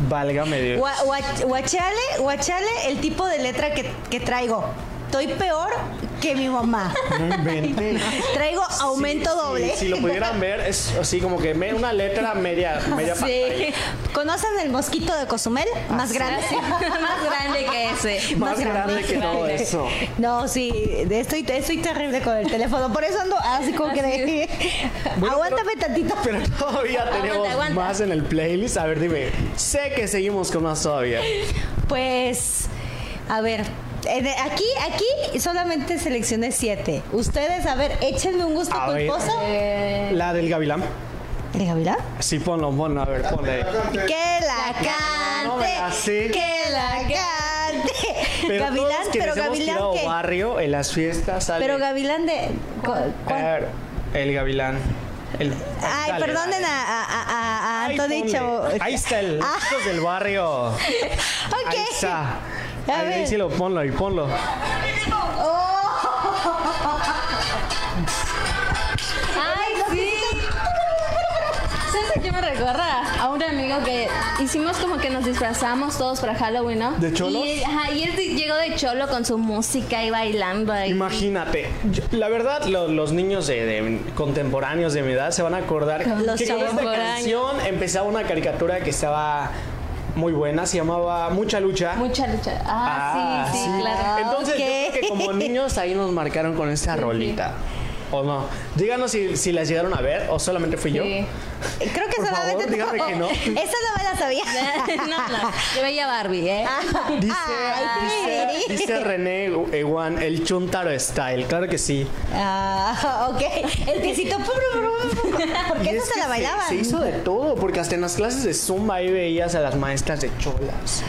Speaker 2: Válgame Dios.
Speaker 3: Gua- gua- Guachale, guachale el tipo de letra que, que traigo. Estoy peor que mi mamá.
Speaker 2: No inventes.
Speaker 3: Traigo aumento
Speaker 2: Sí,
Speaker 3: doble.
Speaker 2: Si lo pudieran ver, es así como que me- una letra media, media pantalla.
Speaker 3: Sí. ¿Conocen el mosquito de Cozumel? Más grande. [LAUGHS]
Speaker 4: Más grande que ese.
Speaker 2: Más grande que todo eso.
Speaker 3: No, sí, estoy, estoy terrible con el teléfono. Por eso ando así como que de... [LAUGHS]
Speaker 2: Bueno,
Speaker 3: Aguántame tantito.
Speaker 2: Pero todavía tenemos
Speaker 4: aguanta.
Speaker 2: más en el playlist. A ver, dime. Sé que seguimos con más todavía.
Speaker 3: Pues, a ver, aquí, aquí solamente seleccioné siete. Ustedes, a ver, échenme un gusto
Speaker 2: A ver.
Speaker 3: culposo.
Speaker 2: La del Gavilán.
Speaker 3: ¿El Gavilán?
Speaker 2: Sí, ponlo, ponlo. A ver, ponle.
Speaker 3: Que la cante.
Speaker 2: No me la sé.
Speaker 3: Que la cante. [LAUGHS]
Speaker 2: Pero
Speaker 3: Gavilán,
Speaker 2: todos
Speaker 3: pero Gavilán que.
Speaker 2: barrio en las fiestas sale.
Speaker 3: Pero Gavilán de.
Speaker 2: A ver, el Gavilán. El-
Speaker 3: Ay,
Speaker 2: dale,
Speaker 3: perdonen
Speaker 2: dale.
Speaker 3: a, a, a, a
Speaker 2: Ay.
Speaker 3: Chavo.
Speaker 2: Ahí está el
Speaker 3: Ah. [LAUGHS]
Speaker 2: Chicos del barrio.
Speaker 3: Ok.
Speaker 2: Ahí está.
Speaker 3: A
Speaker 2: Ahí, ahí
Speaker 3: ver.
Speaker 2: sí lo ponlo, ahí ponlo.
Speaker 4: Ay, sí. ¿Sabes a qué me recuerda? A un amigo que hicimos como que nos disfrazamos todos para Halloween, ¿no?
Speaker 2: ¿De cholos?
Speaker 4: Y, él- ajá, y él llegó de cholo con su música y bailando ahí.
Speaker 2: Imagínate, yo- la verdad, lo- los niños de, de contemporáneos de mi edad se van a acordar
Speaker 3: Los
Speaker 2: que con esta canción empezaba una caricatura que estaba muy buena, se llamaba Mucha Lucha.
Speaker 4: Mucha lucha. Ah, sí, sí,
Speaker 2: sí.
Speaker 4: claro.
Speaker 2: Entonces, yo creo que como niños ahí nos marcaron con esta rolita. ¿O no? Díganos si, si las llegaron a ver o solamente fui yo.
Speaker 4: Sí.
Speaker 3: Creo que
Speaker 2: Por
Speaker 3: solamente.
Speaker 2: favor, dígame que no. [LAUGHS]
Speaker 3: Esa no me la sabía. [LAUGHS]
Speaker 4: no, no. Yo veía Barbie, ¿eh?
Speaker 2: Dice,
Speaker 3: Ay,
Speaker 2: dice, dice René Ewan, el Chuntaro Style. Claro que sí.
Speaker 3: Ah, ok. El piecito. Porque
Speaker 2: Y
Speaker 3: eso
Speaker 2: es
Speaker 3: se
Speaker 2: que
Speaker 3: la bailaban.
Speaker 2: Se, hizo de todo, porque hasta en las clases de Zumba ahí veías a las maestras de cholas.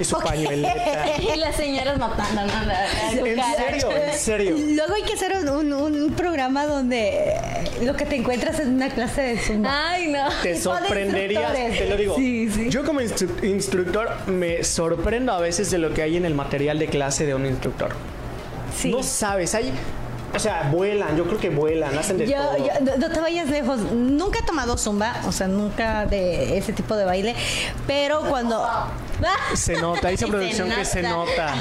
Speaker 2: Y su
Speaker 3: Ok.
Speaker 2: pañueleta. [LAUGHS]
Speaker 4: Y las señoras matando, ¿no? La- la
Speaker 2: En serio, en serio.
Speaker 3: Luego hay que hacer un, un- un programa donde lo que te encuentras en una clase de zumba.
Speaker 4: Ay, no.
Speaker 2: Te sorprenderías, te lo digo.
Speaker 3: Sí, sí.
Speaker 2: Yo como instru- instructor me sorprendo a veces de lo que hay en el material de clase de un instructor.
Speaker 3: Sí.
Speaker 2: No sabes, hay... O sea, vuelan, yo creo que vuelan, hacen de
Speaker 3: Yo,
Speaker 2: todo.
Speaker 3: yo- no, no te vayas lejos. Nunca he tomado zumba, o sea, nunca de ese tipo de baile. Pero cuando.
Speaker 2: Se nota, dice [LAUGHS]
Speaker 4: Se
Speaker 2: producción que se
Speaker 4: nota.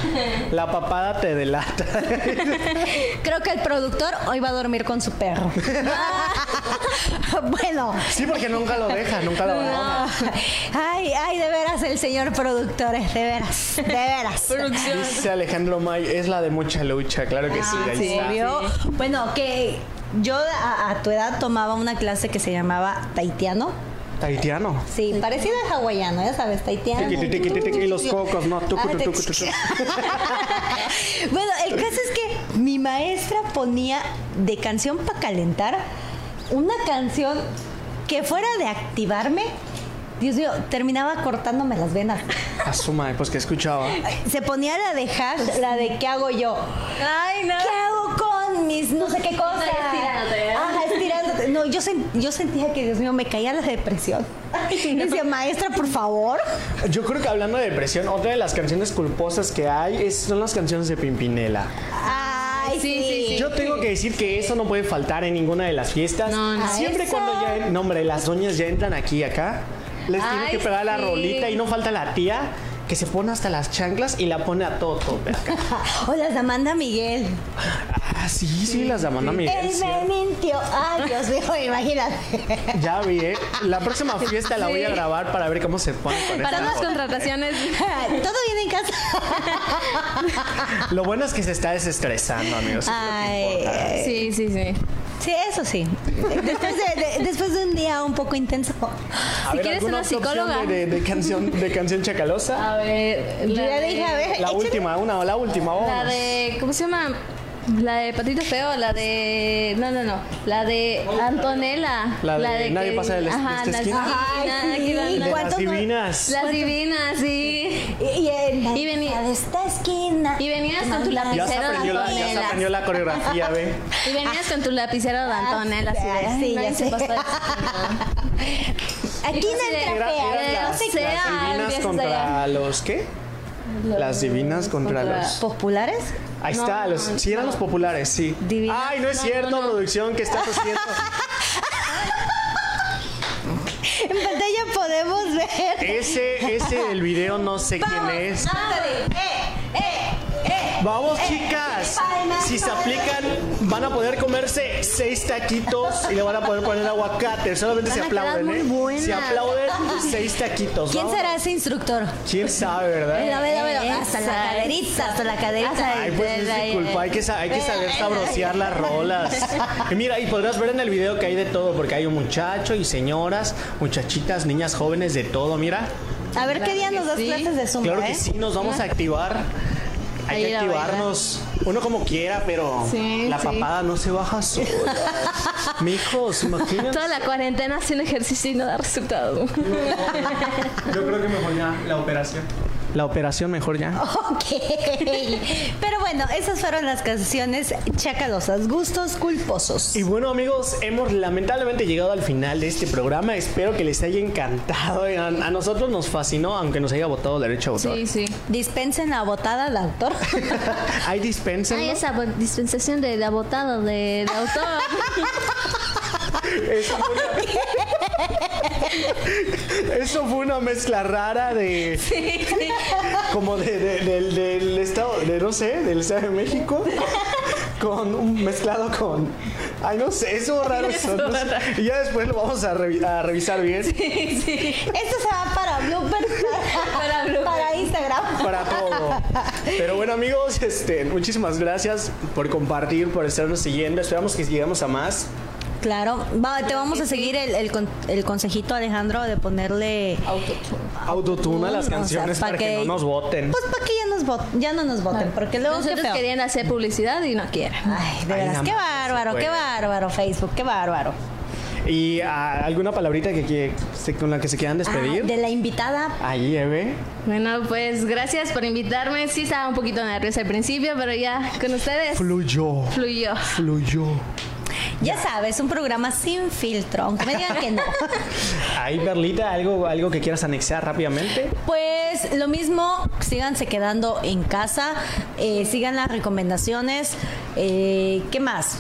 Speaker 2: La papada te delata. [LAUGHS]
Speaker 3: Creo que el productor hoy va a dormir con su perro. [LAUGHS] bueno.
Speaker 2: Sí, porque nunca lo deja, nunca lo abandona.
Speaker 3: Ay, ay, de veras el señor productor, es de veras, de veras.
Speaker 2: Dice Alejandro May, es la de mucha lucha, claro que sí, ahí
Speaker 3: Sí,
Speaker 2: está.
Speaker 3: Bueno, que yo a, a tu edad tomaba una clase que se llamaba taitiano.
Speaker 2: Taitiano.
Speaker 3: Sí, parecido al hawaiano, ya sabes, taitiano.
Speaker 2: Tiqui, tiqui, tiqui, y los cocos, ¿no? Tucu,
Speaker 3: Ah,
Speaker 2: tucu,
Speaker 3: te-
Speaker 2: tucu, tucu. [LAUGHS]
Speaker 3: bueno, el caso es que mi maestra ponía de canción para calentar una canción que fuera de activarme. Dios mío, terminaba cortándome las venas.
Speaker 2: Asuma, pues que escuchaba.
Speaker 3: Se ponía la de hash, la de ¿qué hago yo?
Speaker 4: Ay, no.
Speaker 3: ¿Qué hago con mis no sé qué cosas?
Speaker 4: estirándote.
Speaker 3: Ajá. No, yo, sen- yo sentía que, Dios mío, me caía la depresión. Y decía, maestra, por favor.
Speaker 2: Yo creo que hablando de depresión, otra de las canciones culposas que hay es- son las canciones de Pimpinela.
Speaker 3: Ay,
Speaker 4: Sí, sí, sí.
Speaker 2: Yo tengo que decir que eso no puede faltar en ninguna de las fiestas.
Speaker 4: No, no.
Speaker 2: Siempre
Speaker 3: Eso.
Speaker 2: cuando ya, no hombre, las doñas ya entran aquí, acá, les tiene que pegar la rolita y no falta la tía que se pone hasta las chanclas y la pone a todo tope acá. [LAUGHS]
Speaker 3: O las Amanda Miguel. [LAUGHS]
Speaker 2: Ah, sí, sí, las de Amanda Miguel.
Speaker 3: Él
Speaker 2: sí.
Speaker 3: me mintió. Ay, Dios mío, imagínate.
Speaker 2: Ya vi, ¿eh? La próxima fiesta la voy a
Speaker 4: Sí.
Speaker 2: grabar para ver cómo se pone con
Speaker 4: Para las contrataciones. [LAUGHS]
Speaker 3: ¿Todo bien en casa?
Speaker 2: Lo bueno es que se está desestresando, amigos. es
Speaker 3: Ay, ay.
Speaker 4: Sí, sí, sí.
Speaker 3: Sí, eso sí. Después de, de- después de un día un poco intenso.
Speaker 2: A
Speaker 4: Si
Speaker 2: ver,
Speaker 4: quieres
Speaker 2: ¿alguna
Speaker 4: una psicóloga.
Speaker 2: De, de- de canción, de canción chacalosa.
Speaker 4: A ver.
Speaker 3: Yo
Speaker 4: la
Speaker 3: ya
Speaker 4: de-
Speaker 3: dije, a ver,
Speaker 2: La última, una, la última,
Speaker 4: La
Speaker 2: vámonos.
Speaker 4: de. ¿Cómo se llama? La de Patito Feo, la de. No, no, no. La de Antonella.
Speaker 2: La de Nadie pasa de la- de
Speaker 4: Ajá,
Speaker 2: esta
Speaker 4: las
Speaker 2: esquina.
Speaker 3: Sí,
Speaker 4: la-
Speaker 2: De las
Speaker 3: ¿cuántos no-
Speaker 2: divinas.
Speaker 4: Las divinas, sí.
Speaker 3: Y, y en la
Speaker 4: Y venía-
Speaker 3: de esta esquina.
Speaker 4: Y venías con tu lapicero de
Speaker 2: aprendió la, ya se
Speaker 4: Antonella.
Speaker 2: aprendió la coreografía, ve. [LAUGHS]
Speaker 4: Y venías con tu lapicero de Antonella. Así de,
Speaker 3: Ah, sí, ya
Speaker 4: nadie se pasó de. [LAUGHS]
Speaker 3: Aquí no entra
Speaker 2: Era-
Speaker 3: fea.
Speaker 2: eran
Speaker 4: Era-
Speaker 2: las, divinas contra los ¿qué? Las divinas contra- los
Speaker 3: ¿Populares?
Speaker 2: Ahí está, los, sí eran los populares, sí. Ay, no es cierto, producción, ¿qué estás haciendo?
Speaker 3: En pantalla podemos ver.
Speaker 2: Ese, ese, el video no sé quién es. Vamos, chicas. Si se aplican, van a poder comerse seis taquitos y le van a poder poner aguacate. Solamente se aplauden,
Speaker 4: muy
Speaker 2: ¿eh? Si aplauden, seis taquitos.
Speaker 3: ¿Quién
Speaker 2: Vamos.
Speaker 3: será ese instructor?
Speaker 2: ¿Quién sabe, verdad?
Speaker 3: Hasta la caderita, hasta la caderita.
Speaker 2: Ay, pues es mi culpa, hay que, sa- hay que saber sabrosear las rolas. Y mira, y podrás ver en el video que hay de todo, porque hay un muchacho y señoras, muchachitas, niñas jóvenes, de todo, mira.
Speaker 3: A ver qué día nos das
Speaker 4: sí.
Speaker 3: clases de zumba,
Speaker 2: Claro que
Speaker 3: ¿eh?
Speaker 2: sí, nos vamos a activar. Hay que activarnos. Uno como quiera, pero
Speaker 4: Sí,
Speaker 2: la
Speaker 4: sí.
Speaker 2: papada no se baja sola. [LAUGHS] Mijos, imagínate.
Speaker 4: Toda la cuarentena haciendo ejercicio y no da resultado. [LAUGHS]
Speaker 2: Yo creo que mejor ya la operación. La operación mejor ya.
Speaker 3: Ok. Pero bueno, esas fueron las canciones chacalosas, gustos culposos.
Speaker 2: Y bueno amigos, hemos lamentablemente llegado al final de este programa. Espero que les haya encantado. A, a nosotros nos fascinó, aunque nos haya votado derecho a votar.
Speaker 4: Sí, sí.
Speaker 3: Dispensen la botada al autor. [LAUGHS]
Speaker 2: Hay dispensen.
Speaker 4: Ay, esa dispensación de la botada de, de autor. [LAUGHS]
Speaker 2: Fue, una... [LAUGHS] Eso fue una mezcla rara de. Como de, de- del, del estado, de no sé, del Estado de México. Con un mezclado con. Ay, no sé, eso raro. Eso, no sé. Y ya después lo vamos a, revi- a revisar bien.
Speaker 3: Esto se va para bloopers, para, para Instagram.
Speaker 2: para todo. Pero bueno, amigos, este, muchísimas gracias por compartir, por estarnos siguiendo. Esperamos que lleguemos a más.
Speaker 3: Claro, va, te vamos a seguir el, el con- el consejito, Alejandro, de ponerle.
Speaker 2: Autotune a las
Speaker 3: O sea,
Speaker 2: canciones
Speaker 3: pa'
Speaker 2: para que,
Speaker 3: que-
Speaker 2: no nos voten.
Speaker 3: Pues para que ya, nos vot- ya no nos voten, porque luego qué
Speaker 4: Nosotros
Speaker 3: feo.
Speaker 4: querían hacer publicidad y no quieren.
Speaker 3: Ay, de
Speaker 2: Ay,
Speaker 3: veras,
Speaker 2: nada
Speaker 3: qué
Speaker 2: más,
Speaker 3: bárbaro,
Speaker 2: se
Speaker 3: qué
Speaker 2: puede.
Speaker 3: bárbaro, Facebook, qué bárbaro.
Speaker 2: ¿Y ah, alguna palabrita que, que- se- con la que se quieran despedir?
Speaker 3: Ah, de la invitada,
Speaker 2: Ahí, Eve.
Speaker 4: Bueno, pues gracias por invitarme. Sí estaba un poquito nerviosa al principio, pero ya con ustedes
Speaker 2: Fluyó.
Speaker 4: fluyó.
Speaker 2: Fluyó.
Speaker 3: Ya sabes, un programa sin filtro, aunque me digan que no. [LAUGHS]
Speaker 2: Ahí, Berlita, algo, algo que quieras anexar rápidamente.
Speaker 3: Pues lo mismo, síganse quedando en casa, eh, sigan las recomendaciones. eh, ¿Qué más?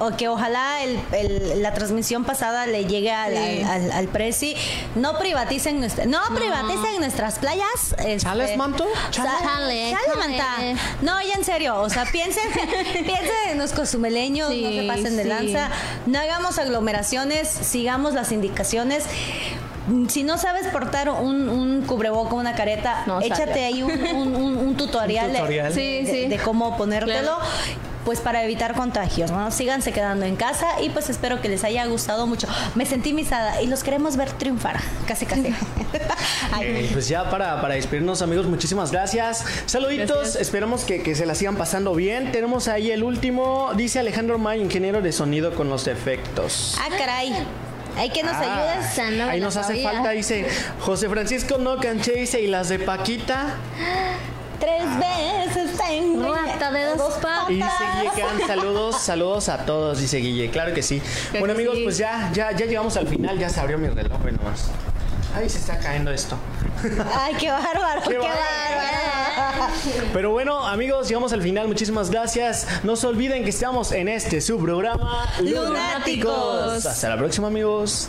Speaker 3: O que ojalá el- el- la transmisión pasada le llegue al,
Speaker 4: Sí.
Speaker 3: al, al- al Prezi. No privaticen, nuestra- no privaticen nuestras playas. este,
Speaker 2: ¿Chales, manto?
Speaker 4: Chale,
Speaker 3: chale,
Speaker 4: chale.
Speaker 3: manta. No, ya en serio. O sea, piensen, [LAUGHS] piensen en los cozumeleños, no se pasen de
Speaker 4: sí.
Speaker 3: lanza. No hagamos aglomeraciones, sigamos las indicaciones. Si no sabes portar un, un cubreboca, una careta,
Speaker 4: No
Speaker 3: échate ahí un, un- un- [LAUGHS] un tutorial, de-
Speaker 2: tutorial.
Speaker 4: Sí,
Speaker 3: de,
Speaker 4: sí.
Speaker 3: de cómo ponértelo.
Speaker 4: Claro.
Speaker 3: Pues para evitar contagios, ¿no? Síganse quedando en casa y pues espero que les haya gustado mucho. Me sentí misada y los queremos ver triunfar. Casi, casi. [LAUGHS] Ay,
Speaker 2: Eh, pues ya para, para despedirnos, amigos, muchísimas gracias. Saluditos,
Speaker 4: Gracias.
Speaker 2: esperamos que, que se la sigan pasando bien. Tenemos ahí el último, dice Alejandro May, ingeniero de sonido con los efectos.
Speaker 3: Ah, caray. Hay que nos
Speaker 2: Ah,
Speaker 3: ayudes.
Speaker 4: No
Speaker 2: ahí nos hace
Speaker 4: sabía.
Speaker 2: falta, dice José Francisco No Canché, dice, y las de Paquita. [LAUGHS]
Speaker 3: Tres veces tengo.
Speaker 4: Rata de dos patas.
Speaker 2: Y dice Guille saludos, saludos a todos, dice Guille, claro que sí. Bueno
Speaker 4: que
Speaker 2: amigos,
Speaker 4: sí.
Speaker 2: pues ya, ya, ya llegamos al final, ya se abrió mi reloj, nomás. Ay, se está cayendo esto.
Speaker 3: Ay, qué bárbaro,
Speaker 2: Qué
Speaker 3: qué,
Speaker 2: bárbaro.
Speaker 3: bárbaro.
Speaker 2: Pero bueno, amigos, llegamos al final. Muchísimas gracias. No se olviden que estamos en este su programa
Speaker 3: Lunáticos.
Speaker 2: Hasta la próxima, amigos.